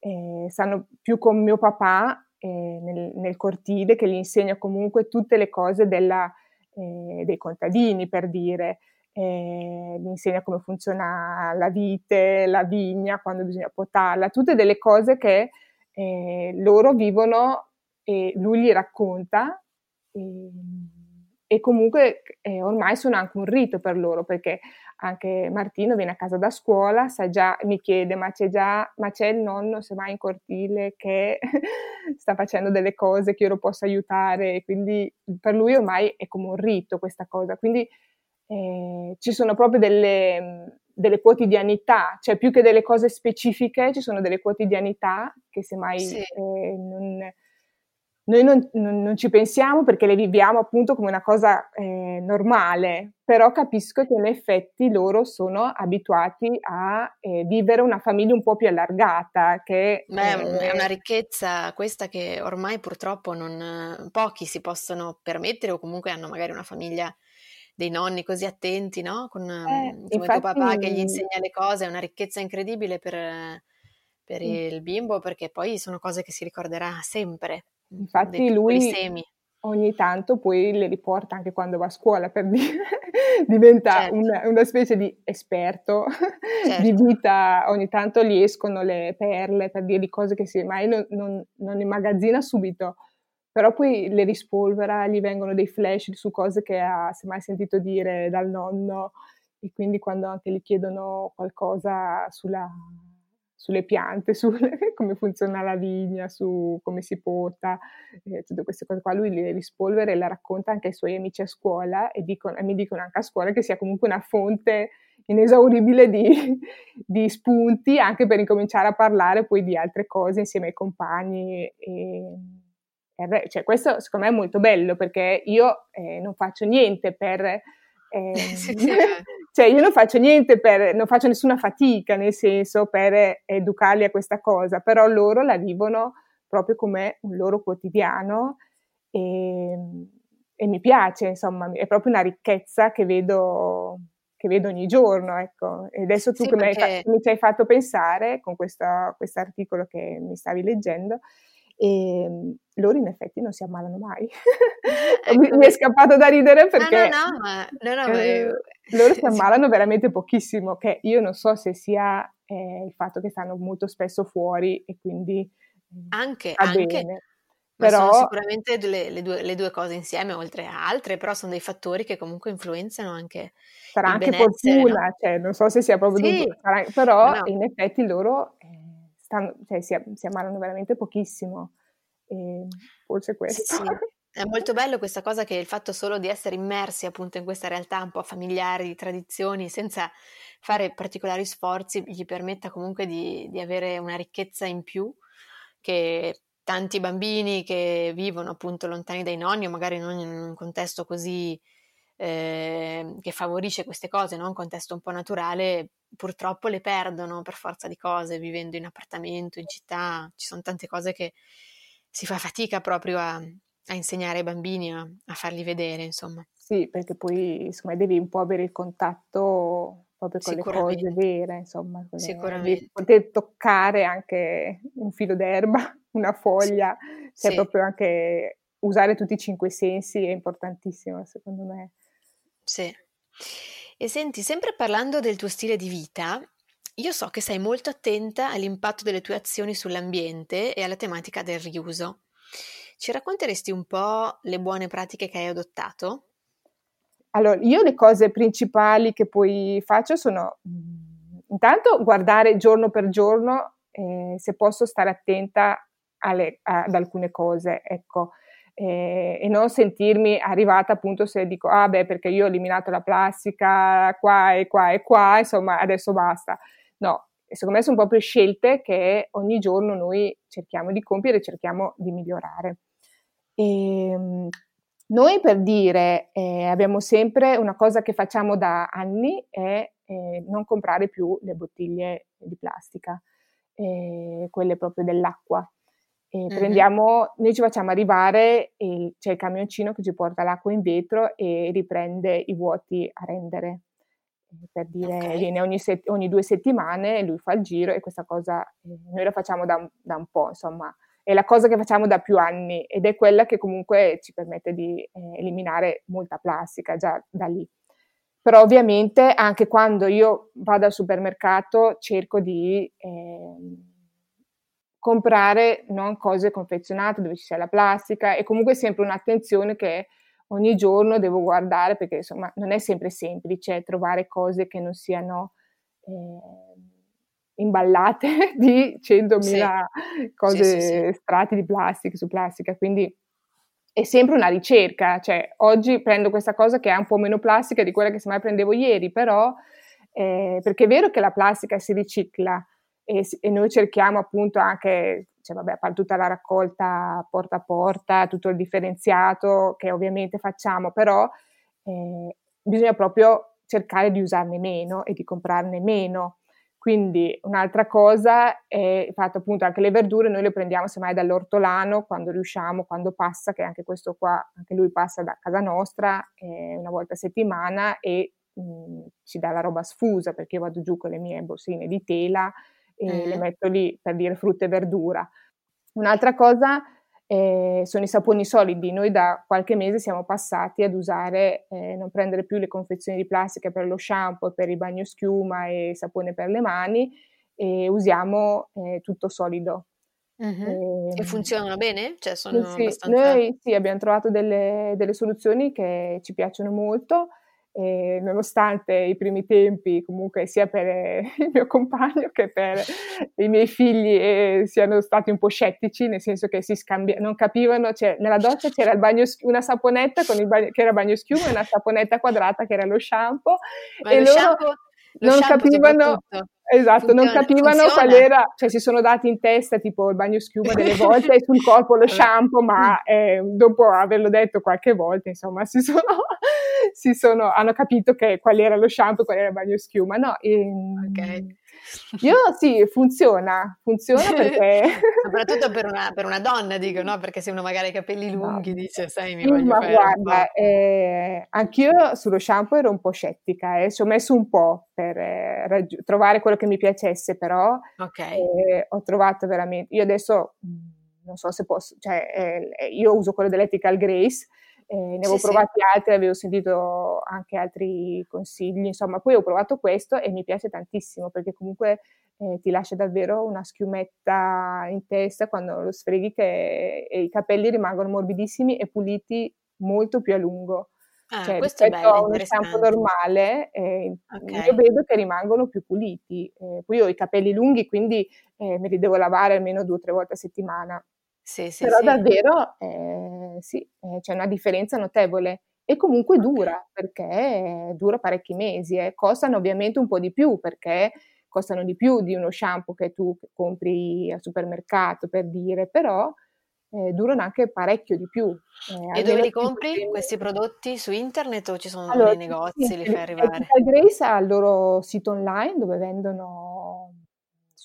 eh, stanno più con mio papà nel, nel, cortile che gli insegna comunque tutte le cose della, dei contadini per dire eh, gli insegna come funziona la vite, la vigna, quando bisogna potarla, tutte delle cose che eh, loro vivono e lui gli racconta e, e comunque eh, ormai sono anche un rito per loro perché anche Martino viene a casa da scuola, già, mi chiede ma c'è già, ma c'è il nonno se vai in cortile che sta facendo delle cose che io lo posso aiutare, quindi per lui ormai è come un rito questa cosa, quindi eh, ci sono proprio delle, delle, quotidianità, cioè più che delle cose specifiche, ci sono delle quotidianità che semmai sì. eh, non, noi non, non, non, ci pensiamo perché le viviamo appunto come una cosa eh, normale, però capisco che in effetti loro sono abituati a eh, vivere una famiglia un po' più allargata. Che, Beh, è una ricchezza questa che ormai purtroppo non, pochi si possono permettere o comunque hanno magari una famiglia dei nonni così attenti, no? Con eh, come infatti... tuo papà che gli insegna le cose, è una ricchezza incredibile per, per il bimbo perché poi sono cose che si ricorderà sempre. Infatti lui semi. ogni tanto poi le riporta anche quando va a scuola per dire, diventa certo. una, una, specie di esperto certo. di vita, ogni tanto gli escono le perle per dire di cose che si mai non, non, non immagazzina subito però poi le rispolvera, gli vengono dei flash su cose che ha mai sentito dire dal nonno e quindi quando anche gli chiedono qualcosa sulla, sulle piante, su come funziona la vigna, su come si pota, eh, tutte queste cose qua, lui le rispolvera e le racconta anche ai suoi amici a scuola e, dicono, e mi dicono anche a scuola che sia comunque una fonte inesauribile di, di, spunti anche per incominciare a parlare poi di altre cose insieme ai compagni e, cioè, questo secondo me è molto bello perché io eh, non faccio niente per... Eh, sì, sì. cioè io non faccio niente per, non faccio nessuna fatica nel senso per educarli a questa cosa, però loro la vivono proprio come un loro quotidiano e, e mi piace, insomma, è proprio una ricchezza che vedo, che vedo ogni giorno, ecco. E adesso tu sì, che perché... mi, ci hai fatto pensare con questo articolo che mi stavi leggendo, e ehm, loro in effetti non si ammalano mai. ecco. mi è scappato da ridere perché no, no, ma, no, no, eh, loro si ammalano veramente pochissimo, che io non so se sia eh, il fatto che stanno molto spesso fuori e quindi anche, anche. Bene. Però, sono sicuramente le, le, due, le, due, cose insieme, oltre a altre, però sono dei fattori che comunque influenzano anche. Sarà anche fortuna, no? cioè, non so se sia proprio sì. Dunque, sarà, però no. in effetti loro eh, stanno, cioè, si, si, ammalano veramente pochissimo. E forse questo. Sì, sì. È molto bello questa cosa che il fatto solo di essere immersi appunto in questa realtà un po' familiare di tradizioni senza fare particolari sforzi gli permetta comunque di, di avere una ricchezza in più che tanti bambini che vivono appunto lontani dai nonni o magari non in un contesto così eh, che favorisce queste cose, no? un contesto un po' naturale, purtroppo le perdono per forza di cose, vivendo in appartamento, in città, ci sono tante cose che si fa fatica proprio a, a insegnare ai bambini, a, a, farli vedere, insomma. Sì, perché poi insomma, devi un po' avere il contatto proprio con le cose vere, insomma, Sicuramente. poter toccare anche un filo d'erba, una foglia, sì. cioè sì. proprio anche usare tutti i cinque sensi è importantissimo secondo me. Sì. E senti, sempre parlando del tuo stile di vita, io so che sei molto attenta all'impatto delle tue azioni sull'ambiente e alla tematica del riuso. Ci racconteresti un po' le buone pratiche che hai adottato? Allora, io le cose principali che poi faccio sono mm, intanto guardare giorno per giorno eh, se posso stare attenta alle, ad alcune cose, ecco, eh, e non sentirmi arrivata appunto se dico, ah beh, perché io ho eliminato la plastica qua e qua e qua, insomma, adesso basta. No, secondo me sono proprio scelte che ogni giorno noi cerchiamo di compiere cerchiamo di migliorare. E, ehm, noi per dire, eh, abbiamo sempre una cosa che facciamo da anni è eh, non comprare più le bottiglie di plastica, eh, quelle proprio dell'acqua. Mm-hmm. Prendiamo, noi ci facciamo arrivare, c'è il camioncino che ci porta l'acqua in vetro e riprende i vuoti a rendere. Per dire, okay. viene ogni, set, ogni, due settimane, lui fa il giro e questa cosa eh, noi la facciamo da, da un po', insomma è la cosa che facciamo da più anni ed è quella che comunque ci permette di eh, eliminare molta plastica già da lì. Però ovviamente anche quando io vado al supermercato cerco di eh, comprare non cose confezionate dove ci sia la plastica e comunque sempre un'attenzione che ogni giorno devo guardare perché insomma non è sempre semplice trovare cose che non siano eh, imballate di 100.000 sì. cose, sì, sì, strati di plastica su plastica, quindi è sempre una ricerca, cioè oggi prendo questa cosa che ha un po' meno plastica di quella che semmai prendevo ieri, però eh, perché è vero che la plastica si ricicla e, e noi cerchiamo appunto anche, cioè vabbè, a tutta la raccolta porta a porta, tutto il differenziato che ovviamente facciamo, però eh, bisogna proprio cercare di usarne meno e di comprarne meno. Quindi un'altra cosa è il fatto appunto anche le verdure noi le prendiamo semmai dall'ortolano quando riusciamo, quando passa, che anche questo qua, anche lui passa da casa nostra eh, una volta a settimana e mh, mm, ci dà la roba sfusa perché io vado giù con le mie borsine di tela e mm. le metto lì per dire frutta e verdura. Un'altra cosa eh, sono i saponi solidi. Noi da qualche mese siamo passati ad usare, eh, non prendere più le confezioni di plastica per lo shampoo, per il bagno schiuma e sapone per le mani e usiamo eh, tutto solido. Uh-huh. E, funzionano bene? Cioè sono sì, abbastanza... Noi sì, abbiamo trovato delle, delle soluzioni che ci piacciono molto e nonostante i primi tempi comunque sia per il mio compagno che per i miei figli eh, siano stati un po' scettici, nel senso che si scambia, non capivano, cioè nella doccia c'era bagno, una saponetta bagno, che era bagno schiuma e una saponetta quadrata che era lo shampoo Ma e lo loro shampoo, lo non capivano Esatto, funziona, non capivano funziona. qual era, cioè si sono dati in testa tipo il bagno schiuma delle volte e sul corpo lo shampoo, ma eh, dopo averlo detto qualche volta, insomma, si sono, si sono, hanno capito che qual era lo shampoo e qual era il bagno schiuma, no? E, okay. Io sì, funziona, funziona perché... Soprattutto per una, per una, donna, dico, no? Perché se uno magari ha i capelli lunghi no. dice, sai, mi sì, voglio ma fare guarda, eh, anch'io sullo shampoo ero un po' scettica eh, ci ho messo un po' per eh, raggi- trovare quello che mi piacesse, però okay. eh, ho trovato veramente... Io adesso, non so se posso, cioè, eh, io uso quello dell'Ethical Grace, eh, ne avevo sì, provati sì. altri, avevo sentito anche altri consigli, insomma, poi ho provato questo e mi piace tantissimo perché comunque eh, ti lascia davvero una schiumetta in testa quando lo sfreghi che i capelli rimangono morbidissimi e puliti molto più a lungo. Ah, cioè, questo è bello, a uno shampoo normale, eh, okay. io vedo che rimangono più puliti. Eh, poi ho i capelli lunghi, quindi eh, me li devo lavare almeno due o tre volte a settimana. Sì, sì, Però sì. davvero eh, sì, eh, c'è una differenza notevole e comunque dura perché dura parecchi mesi. Eh. Costano ovviamente un po' di più perché costano di più di uno shampoo che tu compri al supermercato per dire, però eh, durano anche parecchio di più. Eh, e dove li compri questi prodotti? Su internet o ci sono allora, dei negozi? Sì, li fai arrivare? Grace ha il loro sito online dove vendono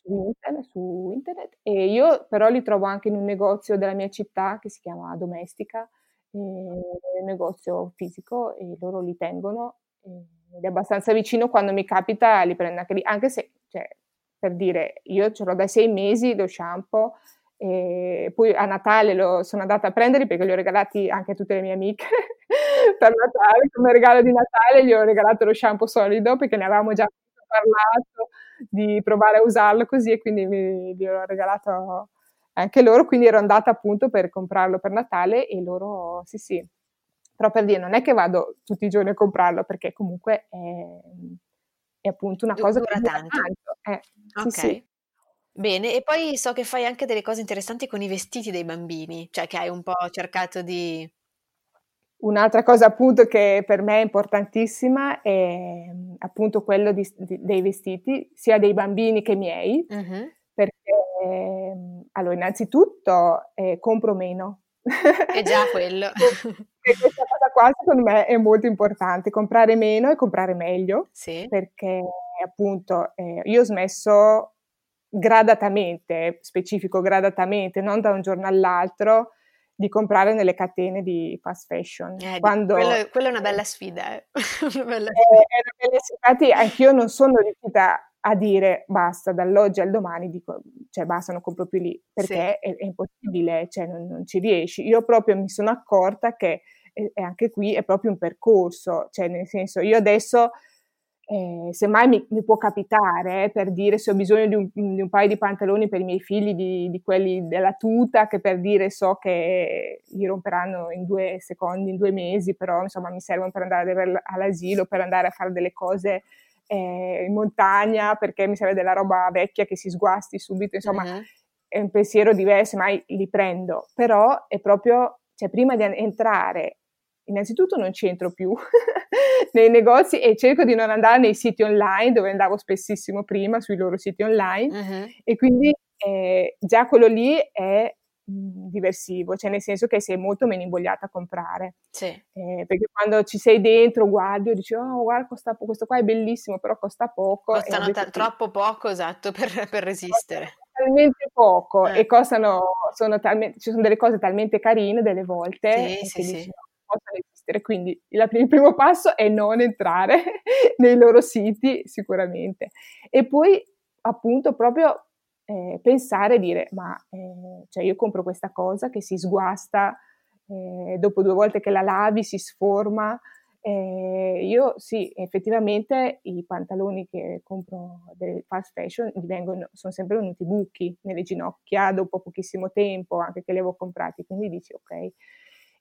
su internet, su internet, e io però li trovo anche in un negozio della mia città che si chiama Domestica, eh, un negozio fisico e loro li tengono ed è abbastanza vicino quando mi capita li prendo anche lì, anche se, cioè, per dire, io ce l'ho da sei mesi lo shampoo e poi a Natale lo sono andata a prenderli perché li ho regalati anche a tutte le mie amiche per Natale, come regalo di Natale gli ho regalato lo shampoo solido perché ne avevamo già parlato di provare a usarlo così e quindi mi, gli ho regalato anche loro, quindi ero andata appunto per comprarlo per Natale e loro sì sì, però per dire non è che vado tutti i giorni a comprarlo perché comunque è, è appunto una cosa dura che dura tanto. tanto. Eh, ok. sì, sì. Bene, e poi so che fai anche delle cose interessanti con i vestiti dei bambini, cioè che hai un po' cercato di... Un'altra cosa appunto che per me è importantissima è appunto quello di, di, dei vestiti, sia dei bambini che miei, Mhm. perché allora innanzitutto eh, compro meno. È già quello. e questa cosa qua secondo me è molto importante, comprare meno e comprare meglio, Sì. perché appunto eh, io ho smesso gradatamente, specifico gradatamente, non da un giorno all'altro, di comprare nelle catene di fast fashion. Eh, Quando, quello, quello è una bella sfida. Eh. una bella eh, bella, infatti anch'io non sono riuscita a dire basta, dall'oggi al domani dico, cioè basta, non compro più lì, perché Sì. è, è impossibile, cioè non, non ci riesci. Io proprio mi sono accorta che e, e anche qui è proprio un percorso, cioè nel senso io adesso eh, semmai mi, mi può capitare eh, per dire se ho bisogno di un, di un, paio di pantaloni per i miei figli, di, di, quelli della tuta, che per dire so che li romperanno in due secondi, in due mesi, però insomma mi servono per andare all'asilo, per andare a fare delle cose eh, in montagna, perché mi serve della roba vecchia che si sguasti subito, insomma uh-huh. è un pensiero diverso, mai li prendo, però è proprio, cioè prima di entrare innanzitutto non c'entro più nei negozi e cerco di non andare nei siti online dove andavo spessissimo prima sui loro siti online uh-huh. e quindi eh, già quello lì è diversivo, cioè nel senso che sei molto meno invogliata a comprare. Sì. Eh, perché quando ci sei dentro guardi e dici oh guarda costa po- questo qua è bellissimo però costa poco. Costano ta- troppo poco esatto per, per resistere. Talmente poco eh. e costano, sono talmente, ci sono delle cose talmente carine delle volte sì, sì, dici, sì possano esistere. Quindi il primo passo è non entrare nei loro siti sicuramente. E poi appunto proprio eh, pensare e dire ma eh, cioè io compro questa cosa che si sguasta eh, dopo due volte che la lavi si sforma io sì effettivamente i pantaloni che compro del fast fashion vengono, sono sempre venuti buchi nelle ginocchia dopo pochissimo tempo anche che li avevo comprati quindi dici ok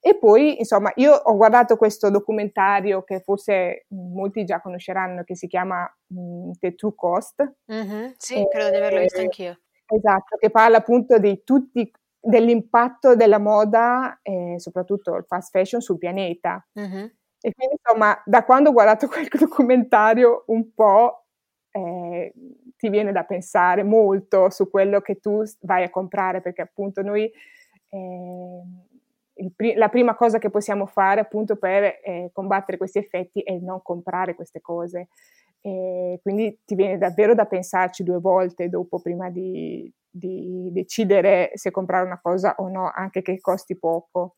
e poi, insomma, io ho guardato questo documentario che forse molti già conosceranno, che si chiama mh, The True Cost. Mm-hmm, sì, e, credo di averlo visto anch'io. Esatto, che parla appunto di tutti, dell'impatto della moda, eh, soprattutto il fast fashion, sul pianeta. Mm-hmm. E quindi, insomma, da quando ho guardato quel documentario, un po' eh, ti viene da pensare molto su quello che tu vai a comprare, perché appunto noi... Eh, Pri- la prima cosa che possiamo fare appunto per eh, combattere questi effetti è non comprare queste cose. e quindi ti viene davvero da pensarci due volte dopo prima di, di decidere se comprare una cosa o no, anche che costi poco.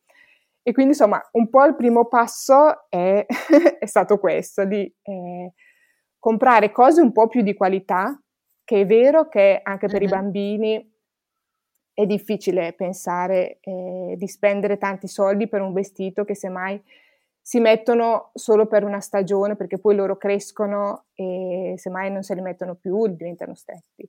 E quindi insomma un po' il primo passo è, è stato questo, di eh, comprare cose un po' più di qualità, che è vero che anche per uh-huh. i bambini è difficile pensare eh, di spendere tanti soldi per un vestito che semmai si mettono solo per una stagione perché poi loro crescono e semmai non se li mettono più diventano stretti.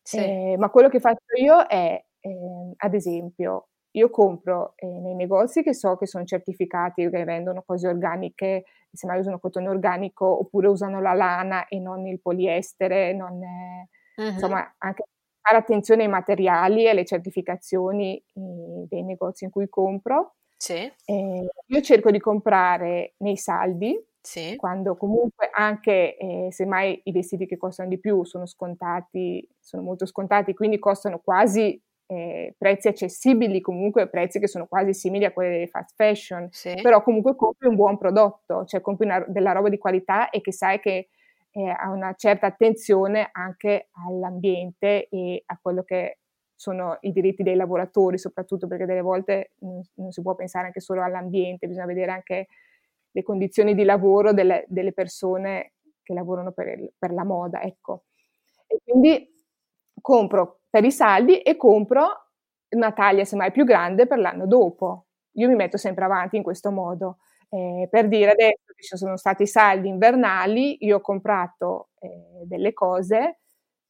Sì. Eh, ma quello che faccio io è, eh, ad esempio, io compro eh, nei negozi che so che sono certificati, che vendono cose organiche, semmai usano cotone organico oppure usano la lana e non il poliestere, non è, uh-huh. insomma anche fare attenzione ai materiali e alle certificazioni eh, dei negozi in cui compro sì. Eh, io cerco di comprare nei saldi, sì. quando comunque anche eh, se mai i vestiti che costano di più sono scontati, sono molto scontati, quindi costano quasi eh, prezzi accessibili, comunque prezzi che sono quasi simili a quelli delle fast fashion, sì. però comunque compri un buon prodotto, cioè compri una, della roba di qualità e che sai che eh, ha una certa attenzione anche all'ambiente e a quello che sono i diritti dei lavoratori, soprattutto perché delle volte non, non si può pensare anche solo all'ambiente, bisogna vedere anche le condizioni di lavoro delle, delle persone che lavorano per, il, per, la moda, ecco. E quindi compro per i saldi e compro una taglia semmai più grande per l'anno dopo. Io mi metto sempre avanti in questo modo. Eh, per dire adesso ci sono stati i saldi invernali, io ho comprato eh, delle cose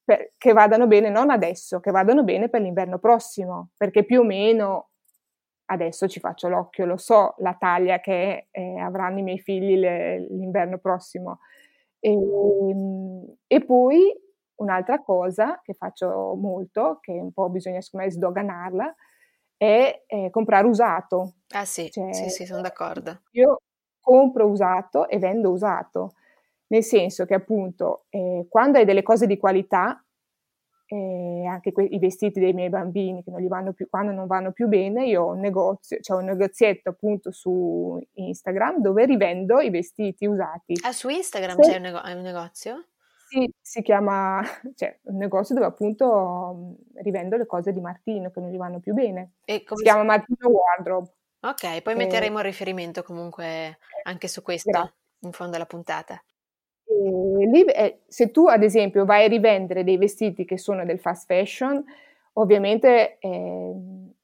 per, che vadano bene non adesso, che vadano bene per l'inverno prossimo, perché più o meno adesso ci faccio l'occhio, lo so la taglia che eh, avranno i miei figli le, l'inverno prossimo. E, ehm, e, poi un'altra cosa che faccio molto, che un po' bisogna secondo me sdoganarla, è eh, comprare usato. Ah sì, cioè, sì, sì, sono d'accordo. Io compro usato e vendo usato nel senso che appunto eh, quando hai delle cose di qualità, eh, anche que- i vestiti dei miei bambini che non gli vanno più, quando non vanno più bene, io ho un negozio, cioè un negozietto appunto su Instagram dove rivendo i vestiti usati. Ah, su Instagram Se... c'è un, nego- un, negozio? Sì, si chiama, cioè un negozio dove appunto rivendo le cose di Martino che non gli vanno più bene. si, si chiama Martino Wardrobe. Ok, poi metteremo il riferimento comunque anche su questo Grazie. in fondo alla puntata. E lì, eh, se tu ad esempio vai a rivendere dei vestiti che sono del fast fashion, ovviamente eh,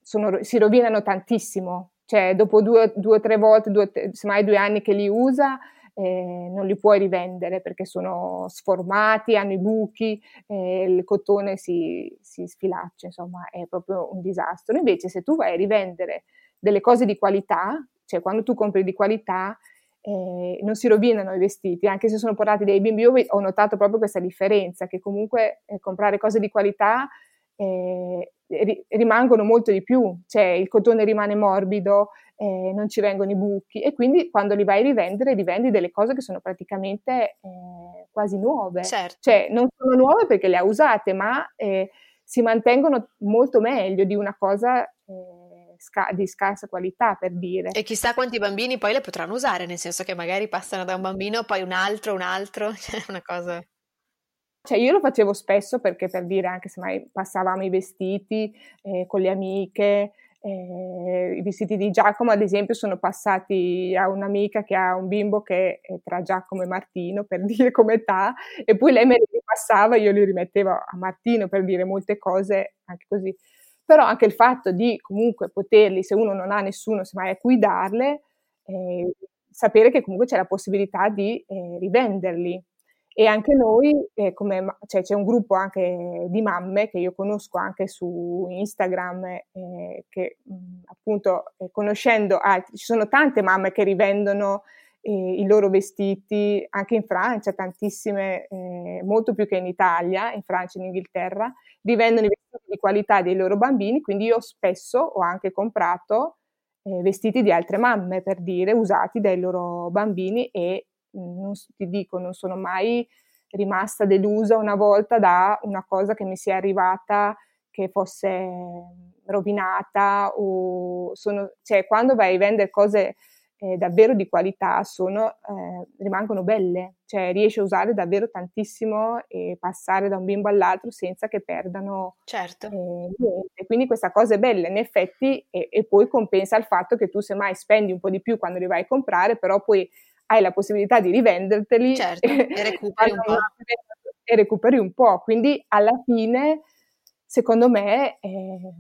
sono, si rovinano tantissimo, cioè dopo due o tre volte, due, semmai due anni che li usa, eh, non li puoi rivendere perché sono sformati, hanno i buchi, eh, il cotone si, si, sfilaccia, insomma è proprio un disastro. Invece se tu vai a rivendere delle cose di qualità, cioè quando tu compri di qualità, eh, non si rovinano i vestiti, anche se sono portati dai bimbi. Io ho notato proprio questa differenza, che comunque eh, comprare cose di qualità eh, ri- rimangono molto di più, cioè il cotone rimane morbido, eh, non ci vengono i buchi e quindi quando li vai a rivendere rivendi delle cose che sono praticamente eh, quasi nuove. Certo. Cioè non sono nuove perché le ha usate, ma eh, si mantengono molto meglio di una cosa sca- di scarsa qualità, per dire. E chissà quanti bambini poi le potranno usare, nel senso che magari passano da un bambino, poi un altro, un altro, cioè una cosa... Cioè io lo facevo spesso perché per dire anche se mai passavamo i vestiti eh, con le amiche, eh, i vestiti di Giacomo ad esempio sono passati a un'amica che ha un bimbo che è tra Giacomo e Martino per dire come età e poi lei me li ripassava, io li rimettevo a Martino per dire molte cose anche così però anche il fatto di comunque poterli, se uno non ha nessuno, semmai a cui darle, eh, sapere che comunque c'è la possibilità di eh, rivenderli. E anche noi, eh, come, cioè, c'è un gruppo anche di mamme che io conosco anche su Instagram, eh, che appunto eh, conoscendo altri, ci sono tante mamme che rivendono eh, i loro vestiti, anche in Francia, tantissime, eh, molto più che in Italia, in Francia e in Inghilterra, rivendono i vestiti di qualità dei loro bambini, quindi io spesso ho anche comprato eh, vestiti di altre mamme, per dire, usati dai loro bambini e mm, non, ti dico, non sono mai rimasta delusa una volta da una cosa che mi sia arrivata che fosse rovinata o sono, cioè quando vai a vendere cose eh, davvero di qualità sono, eh, rimangono belle, cioè riesci a usare davvero tantissimo e passare da un bimbo all'altro senza che perdano certo. eh, niente. Quindi questa cosa è bella in effetti e, e, poi compensa il fatto che tu semmai spendi un po' di più quando li vai a comprare, però poi hai la possibilità di rivenderteli certo, e, recuperi un po'. e recuperi un po'. Quindi alla fine, secondo me eh,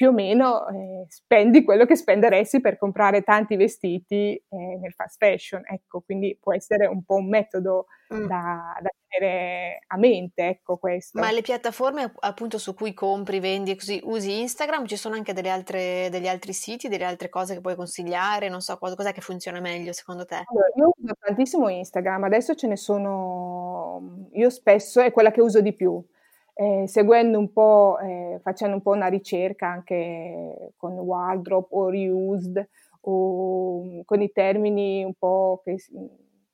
più o meno eh, spendi quello che spenderesti per comprare tanti vestiti eh, nel fast fashion, ecco, quindi può essere un po' un metodo mm. da, da, tenere a mente, ecco questo. Ma le piattaforme appunto su cui compri, vendi e così, usi Instagram? Ci sono anche altre, degli altri siti, delle altre cose che puoi consigliare? Non so, cosa, cos'è che funziona meglio secondo te? Allora, io uso tantissimo Instagram, adesso ce ne sono, io spesso è quella che uso di più eh, seguendo un po', eh, facendo un po' una ricerca anche con wardrobe o reused o mm, con i termini un po' che,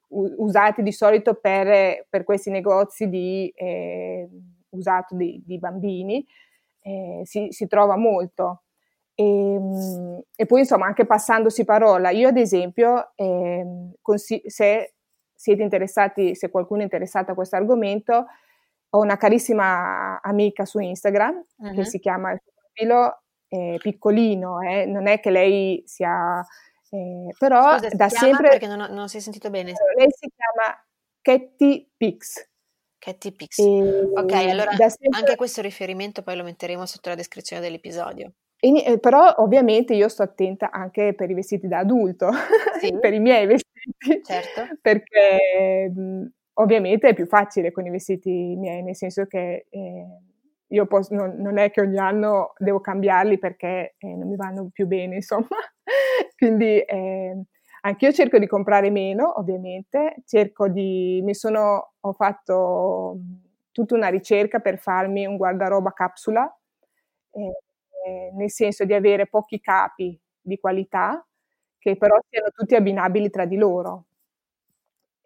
usati di solito per, per questi negozi di eh, usato di, di bambini, eh, si, si, trova molto. E, ehm, e, poi insomma anche passandosi parola, io ad esempio ehm, consi- se siete interessati, se qualcuno è interessato a questo argomento, ho una carissima amica su Instagram uh-huh. che si chiama il suo profilo eh, piccolino, eh, non è che lei sia... Eh, però Scusa, da sempre... Perché non, ho, non si è sentito bene. Lei si chiama Ketty Pix. Ketty Pix. ok, allora sempre... anche questo riferimento poi lo metteremo sotto la descrizione dell'episodio. E, eh, però ovviamente io sto attenta anche per i vestiti da adulto, sì. per i miei vestiti, certo. perché Ovviamente è più facile con i vestiti miei, nel senso che eh, io posso, non, non, è che ogni anno devo cambiarli perché eh, non mi vanno più bene, insomma. Quindi eh, anch'io cerco di comprare meno, ovviamente, cerco di, mi sono, ho fatto tutta una ricerca per farmi un guardaroba capsula, eh, nel senso di avere pochi capi di qualità che però siano tutti abbinabili tra di loro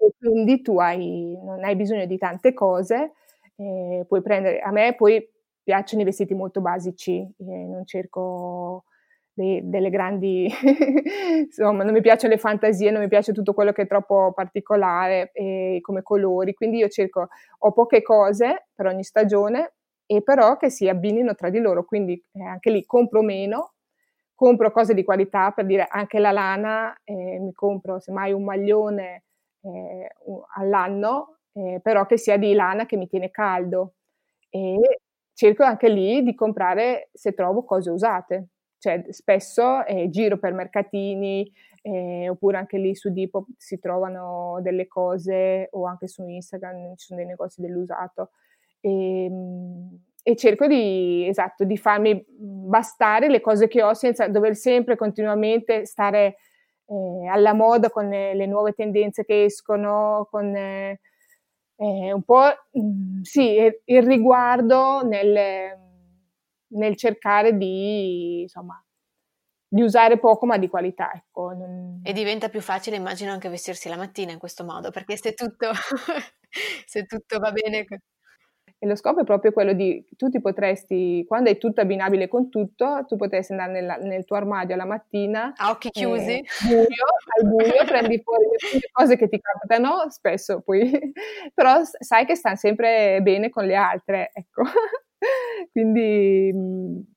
e quindi tu hai, non hai bisogno di tante cose, eh, puoi prendere, a me poi piacciono i vestiti molto basici, eh, non cerco dei, delle grandi, insomma non mi piacciono le fantasie, non mi piace tutto quello che è troppo particolare eh, come colori, quindi io cerco, ho poche cose per ogni stagione e però che si abbinino tra di loro, quindi eh, anche lì compro meno, compro cose di qualità, per dire anche la lana, eh, mi compro semmai un maglione eh, all'anno, eh, però che sia di lana che mi tiene caldo. E cerco anche lì di comprare se trovo cose usate. Cioè, spesso eh, giro per mercatini eh, oppure anche lì su Depop si trovano delle cose o anche su Instagram ci sono dei negozi dell'usato. E, ehm, e cerco di, esatto, di farmi bastare le cose che ho senza dover sempre continuamente stare eh, alla moda con le nuove tendenze che escono, con eh, eh un po' mm, sì, il riguardo nel, nel cercare di, insomma, di usare poco ma di qualità. Ecco. E diventa più facile, immagino, anche vestirsi la mattina in questo modo, perché se tutto, se tutto va bene e lo scopo è proprio quello di, tu ti potresti, quando è tutto abbinabile con tutto, tu potresti andare nella, nel tuo armadio la mattina. A occhi chiusi. Eh, buio, al buio, prendi fuori le cose che ti capitano, spesso poi, però sai che stanno sempre bene con le altre, ecco. quindi,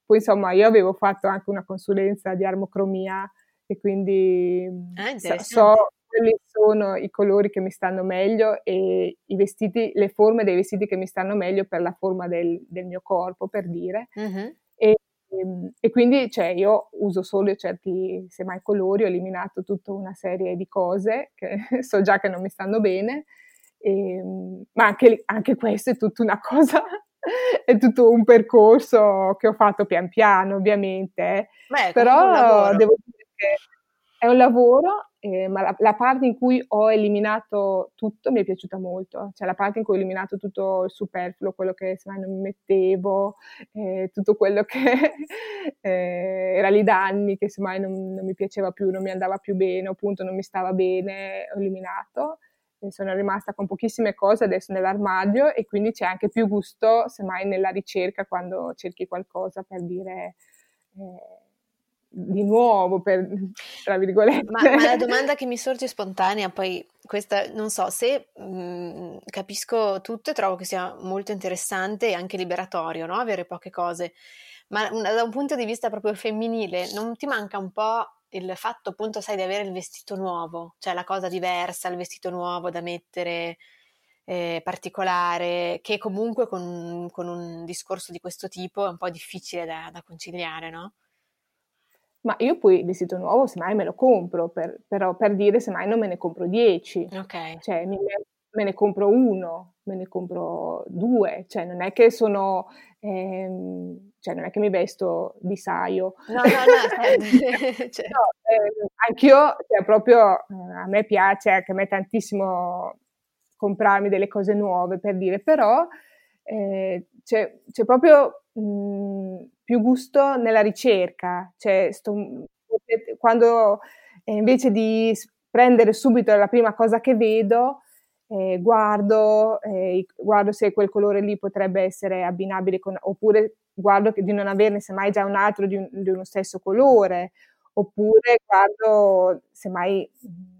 poi insomma, io avevo fatto anche una consulenza di armocromia e quindi ah, so, so quelli sono i colori che mi stanno meglio e i vestiti, le forme dei vestiti che mi stanno meglio per la forma del, del mio corpo, per dire. Uh-huh. E, e, quindi cioè, io uso solo certi, semmai colori, ho eliminato tutta una serie di cose che so già che non mi stanno bene, e, ma anche, anche questo è tutta una cosa è tutto un percorso che ho fatto pian piano, ovviamente. Eh. Beh, Però devo dire che è un lavoro eh, ma la, la, parte in cui ho eliminato tutto mi è piaciuta molto, cioè la parte in cui ho eliminato tutto il superfluo, quello che se non mi mettevo, eh, tutto quello che eh, era lì da anni, che semmai non, non mi piaceva più, non mi andava più bene, appunto non mi stava bene, ho eliminato. Sono rimasta con pochissime cose adesso nell'armadio e quindi c'è anche più gusto, semmai, nella ricerca quando cerchi qualcosa per dire eh, di nuovo, per, tra virgolette. Ma, ma, la domanda che mi sorge spontanea, poi questa, non so, se mh, mhmm, capisco tutto e trovo che sia molto interessante e anche liberatorio, no? Avere poche cose, ma da un punto di vista proprio femminile, non ti manca un po' il fatto appunto, sai, di avere il vestito nuovo, cioè la cosa diversa, il vestito nuovo da mettere eh, particolare, che comunque con, con, un discorso di questo tipo è un po' difficile da, da conciliare, no? Ma io poi il vestito nuovo semmai me lo compro, per, però per dire semmai non me ne compro dieci. Ok. Cioè me, me ne compro uno, me ne compro due, cioè non è che sono, ehm, cioè non è che mi vesto di saio. No, no, no, cioè. no eh, anch'io, cioè proprio eh, a me piace, anche a me tantissimo comprarmi delle cose nuove per dire, però eh, c'è, c'è, proprio mh, mhmm, più gusto nella ricerca, cioè sto, quando eh, invece di prendere subito la prima cosa che vedo, eh, guardo, eh, guardo se quel colore lì potrebbe essere abbinabile con, oppure guardo di non averne semmai già un altro di, un, di uno stesso colore, oppure guardo semmai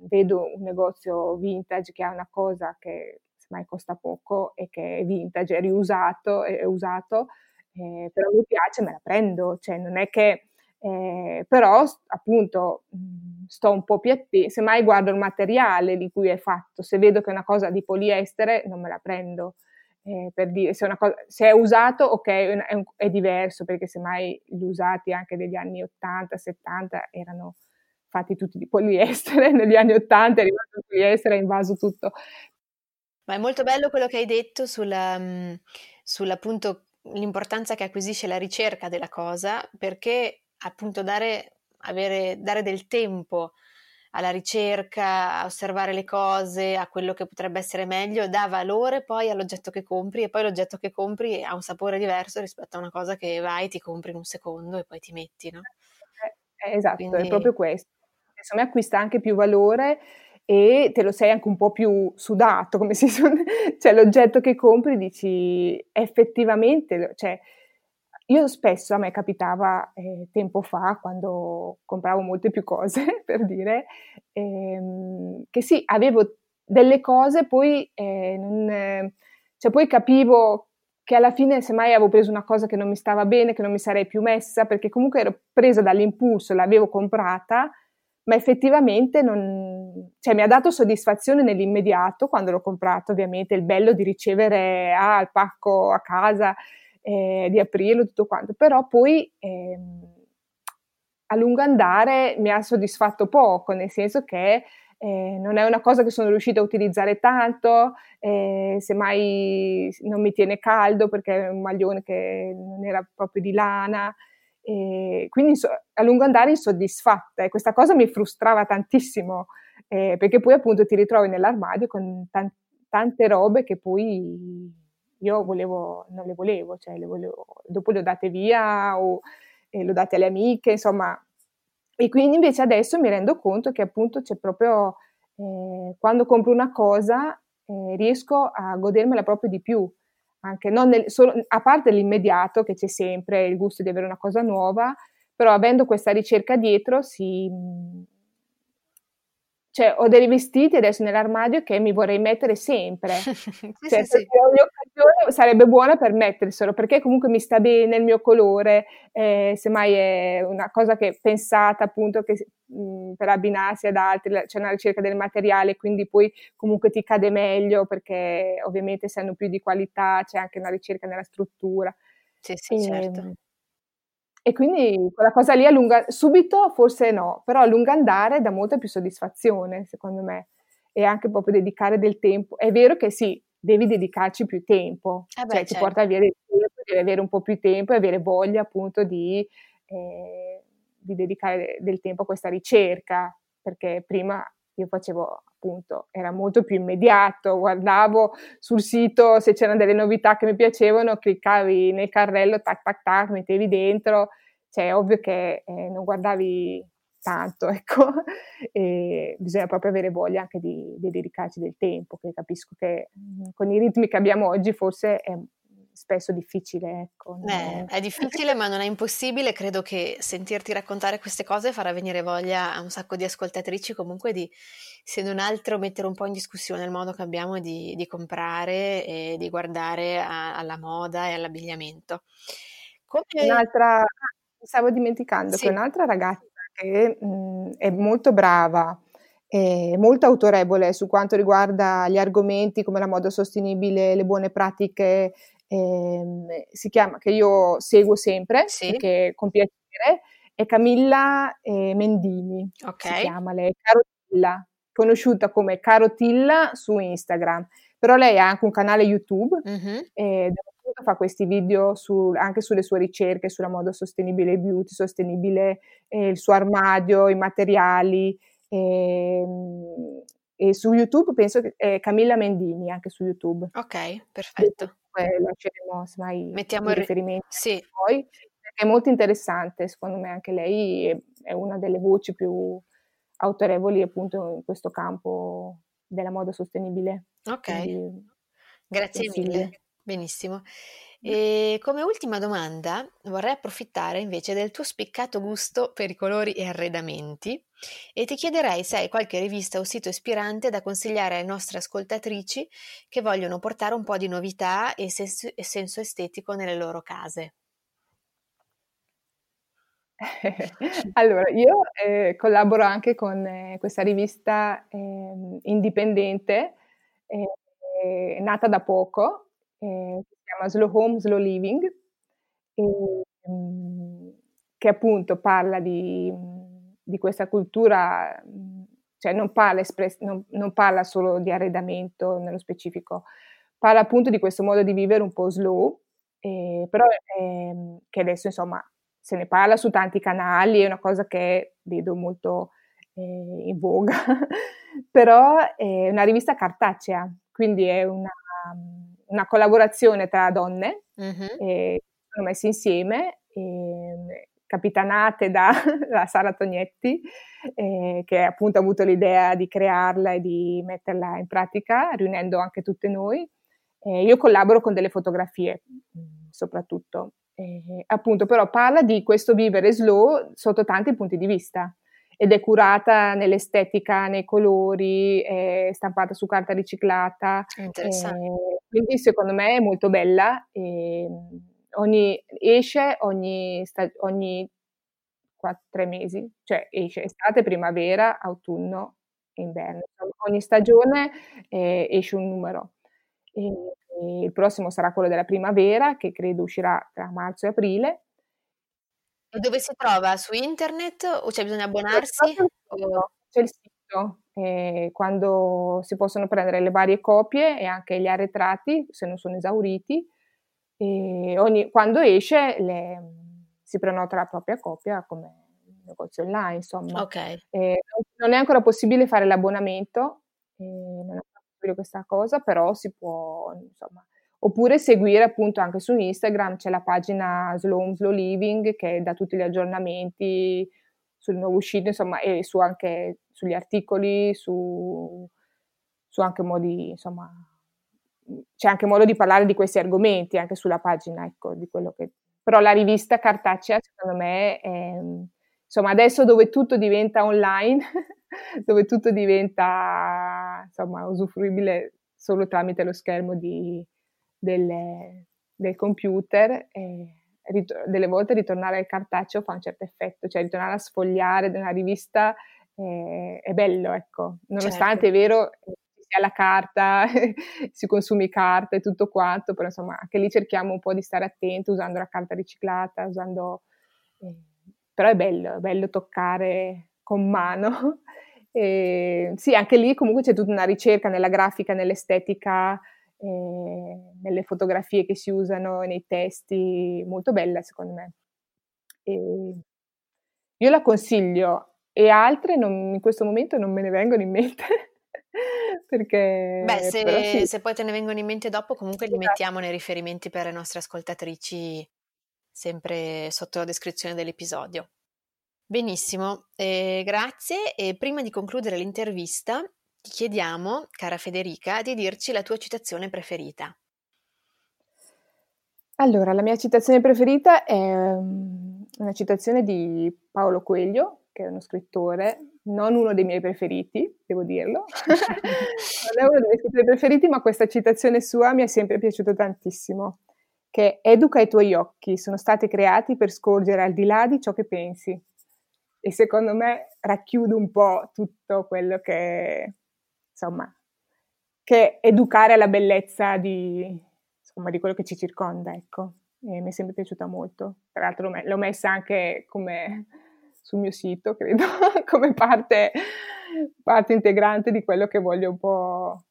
vedo un negozio vintage che ha una cosa che semmai costa poco e che è vintage, è riusato, è usato, eh, però mi piace, me la prendo, cioè non è che, eh, però appunto mhmm, sto un po' più attenta, se mai guardo il materiale di cui è fatto, se vedo che è una cosa di poliestere non me la prendo. Eh, per dire se, cosa, se, è usato ok è, è, è, diverso perché semmai gli usati anche degli anni 80 70 erano fatti tutti di poliestere negli anni 80 è arrivato il poliestere ha invaso tutto ma è molto bello quello che hai detto sulla, mhmm, sull'appunto l'importanza che acquisisce la ricerca della cosa, perché appunto dare, avere, dare del tempo alla ricerca, a osservare le cose, a quello che potrebbe essere meglio, dà valore poi all'oggetto che compri e poi l'oggetto che compri ha un sapore diverso rispetto a una cosa che vai, ti compri in un secondo e poi ti metti, no? Eh, eh esatto, Quindi... è proprio questo. Secondo me acquista anche più valore e te lo sei anche un po' più sudato, come si suona, cioè l'oggetto che compri dici effettivamente, cioè io spesso a me capitava eh, tempo fa quando compravo molte più cose per dire ehm, che sì avevo delle cose poi eh, non, cioè poi capivo che alla fine semmai avevo preso una cosa che non mi stava bene che non mi sarei più messa perché comunque ero presa dall'impulso l'avevo comprata ma effettivamente non, cioè, mi ha dato soddisfazione nell'immediato quando l'ho comprato, ovviamente, il bello di ricevere ah, il pacco a casa, eh, di aprirlo, tutto quanto, però poi eh, a lungo andare mi ha soddisfatto poco, nel senso che eh, non è una cosa che sono riuscita a utilizzare tanto, eh, semmai non mi tiene caldo perché è un maglione che non era proprio di lana, e quindi a lungo andare insoddisfatta e questa cosa mi frustrava tantissimo eh, perché poi appunto ti ritrovi nell'armadio con tan- tante robe che poi io volevo, non le volevo, cioè le volevo, dopo le ho date via o eh, le ho date alle amiche, insomma. E quindi invece adesso mi rendo conto che appunto c'è proprio, eh, quando compro una cosa, eh, riesco a godermela proprio di più anche nel, solo, a parte l'immediato che c'è sempre, il gusto di avere una cosa nuova, però avendo questa ricerca dietro si, cioè, ho dei vestiti adesso nell'armadio che mi vorrei mettere sempre. cioè, sì, sì. ogni occasione sarebbe buona per metterselo, perché comunque mi sta bene il mio colore, eh, semmai è una cosa che è pensata appunto che, mh, per abbinarsi ad altri, c'è una ricerca del materiale, quindi poi comunque ti cade meglio, perché ovviamente se hanno più di qualità c'è anche una ricerca nella struttura. Sì, sì, e, certo. E quindi quella cosa lì a lunga, subito forse no, però a lungo andare dà molta più soddisfazione, secondo me, e anche proprio dedicare del tempo. È vero che sì, devi dedicarci più tempo, eh beh, cioè certo. ti porta via del tempo, devi avere un po' più tempo e avere voglia appunto di, eh, di dedicare del tempo a questa ricerca, perché prima io facevo appunto, era molto più immediato, guardavo sul sito se c'erano delle novità che mi piacevano, cliccavi nel carrello, tac tac tac, mettevi dentro, cioè ovvio che eh, non guardavi tanto, ecco, e bisogna proprio avere voglia anche di, di dedicarci del tempo, che capisco che mh, con i ritmi che abbiamo oggi forse è spesso difficile. Ecco. Eh, è difficile, ma non è impossibile. Credo che sentirti raccontare queste cose farà venire voglia a un sacco di ascoltatrici comunque di, se non altro, mettere un po' in discussione il modo che abbiamo di, di comprare e di guardare a, alla moda e all'abbigliamento. Come... Un'altra, stavo dimenticando sì. che un'altra ragazza che mh, mhmm, è molto brava molto autorevole su quanto riguarda gli argomenti come la moda sostenibile, le buone pratiche, ehm, si chiama, che io seguo sempre, sì. con piacere, è Camilla eh, Mendini, okay. si chiama lei, Carotilla, conosciuta come Carotilla su Instagram, però lei ha anche un canale YouTube mm-hmm. eh, dove fa questi video su, anche sulle sue ricerche sulla moda sostenibile, beauty sostenibile, eh, il suo armadio, i materiali, e, ehm, e su YouTube penso che è Camilla Mendini anche su YouTube. Ok, perfetto. Poi lasceremo mai Mettiamo i riferimenti sì. poi, è molto interessante, secondo me anche lei è, è una delle voci più autorevoli appunto in questo campo della moda sostenibile. Ok, Quindi, grazie mille. Benissimo. E come ultima domanda vorrei approfittare invece del tuo spiccato gusto per i colori e arredamenti e ti chiederei se hai qualche rivista o sito ispirante da consigliare alle nostre ascoltatrici che vogliono portare un po' di novità e senso, e senso estetico nelle loro case. allora, io eh, collaboro anche con eh, questa rivista eh, indipendente, nata da poco, eh, chiama Slow Home, Slow Living, e, um, che appunto parla di, di questa cultura, cioè non parla, espress- non, non parla solo di arredamento nello specifico, parla appunto di questo modo di vivere un po' slow, eh, però eh, che adesso insomma se ne parla su tanti canali, è una cosa che vedo molto eh, in voga, però è una rivista cartacea, quindi è una una collaborazione tra donne, uh-huh. e sono messe insieme, e, capitanate da, da Sara Tognetti, eh, che appunto ha avuto l'idea di crearla e di metterla in pratica, riunendo anche tutte noi. Eh, io collaboro con delle fotografie, soprattutto. Eh, appunto, però parla di questo vivere slow sotto tanti punti di vista ed è curata nell'estetica, nei colori, è stampata su carta riciclata. Interessante. Eh, quindi secondo me è molto bella. E ogni, esce ogni, ogni quattro mesi, cioè esce estate, primavera, autunno e inverno. Ogni stagione eh, esce un numero. E, e il prossimo sarà quello della primavera, che credo uscirà tra marzo e aprile e dove si trova? Su internet o c'è bisogno abbonarsi? C'è il sito, eh, quando si possono prendere le varie copie e anche gli arretrati, se non sono esauriti. E ogni, quando esce le, si prenota la propria copia come negozio online, insomma. Okay. Eh, non è ancora possibile fare l'abbonamento, eh, non è possibile questa cosa, però si può, insomma, oppure seguire appunto anche su Instagram, c'è la pagina Slow Slow Living che dà tutti gli aggiornamenti sul nuovo uscito, insomma, e su anche sugli articoli, su, su anche modi, insomma, c'è anche modo di parlare di questi argomenti anche sulla pagina, ecco, di quello che... Però la rivista cartacea, secondo me, è, insomma, adesso dove tutto diventa online, dove tutto diventa, insomma, usufruibile solo tramite lo schermo di, delle, del computer e rit- delle volte ritornare al cartaceo fa un certo effetto, cioè ritornare a sfogliare una rivista eh, è bello, ecco, nonostante certo. è vero sia la carta, si consumi carta e tutto quanto, però insomma anche lì cerchiamo un po' di stare attenti usando la carta riciclata, usando... Eh, però è bello, è bello toccare con mano. E, sì, anche lì comunque c'è tutta una ricerca nella grafica, nell'estetica, eh, nelle fotografie che si usano nei testi, molto bella secondo me. E io la consiglio e altre non, in questo momento non me ne vengono in mente. perché Beh, se, sì. se, poi te ne vengono in mente dopo, comunque li esatto. mettiamo nei riferimenti per le nostre ascoltatrici, sempre sotto la descrizione dell'episodio. Benissimo, eh, grazie. E prima di concludere l'intervista, ti chiediamo, cara Federica, di dirci la tua citazione preferita. Allora, la mia citazione preferita è um, una citazione di Paolo Coelho, che è uno scrittore, non uno dei miei preferiti, devo dirlo. non è uno dei miei scrittori preferiti, ma questa citazione sua mi è sempre piaciuta tantissimo, che educa i tuoi occhi, sono stati creati per scorgere al di là di ciò che pensi. E secondo me racchiude un po' tutto quello che, insomma, che educare alla bellezza di, insomma, di quello che ci circonda, ecco. E mi è sempre piaciuta molto. Tra l'altro l'ho messa anche come sul mio sito, credo, come parte, parte integrante di quello che voglio un po'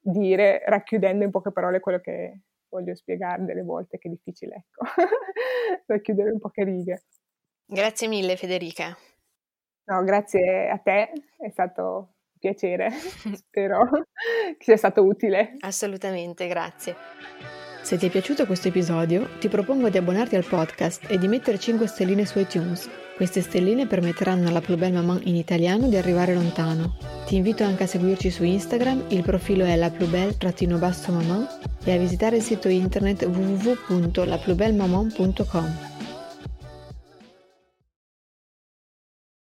dire, racchiudendo in poche parole quello che voglio spiegare delle volte, che è difficile, ecco, racchiudere in poche righe. Grazie mille Federica. No, grazie a te, è stato piacere. Spero che sia stato utile. Assolutamente, grazie. Se ti è piaciuto questo episodio, ti propongo di abbonarti al podcast e di mettere 5 stelline su iTunes. Queste stelline permetteranno alla Plus Belle Maman in italiano di arrivare lontano. Ti invito anche a seguirci su Instagram, il profilo è la maman e a visitare il sito internet www.laplusbellemaman.com.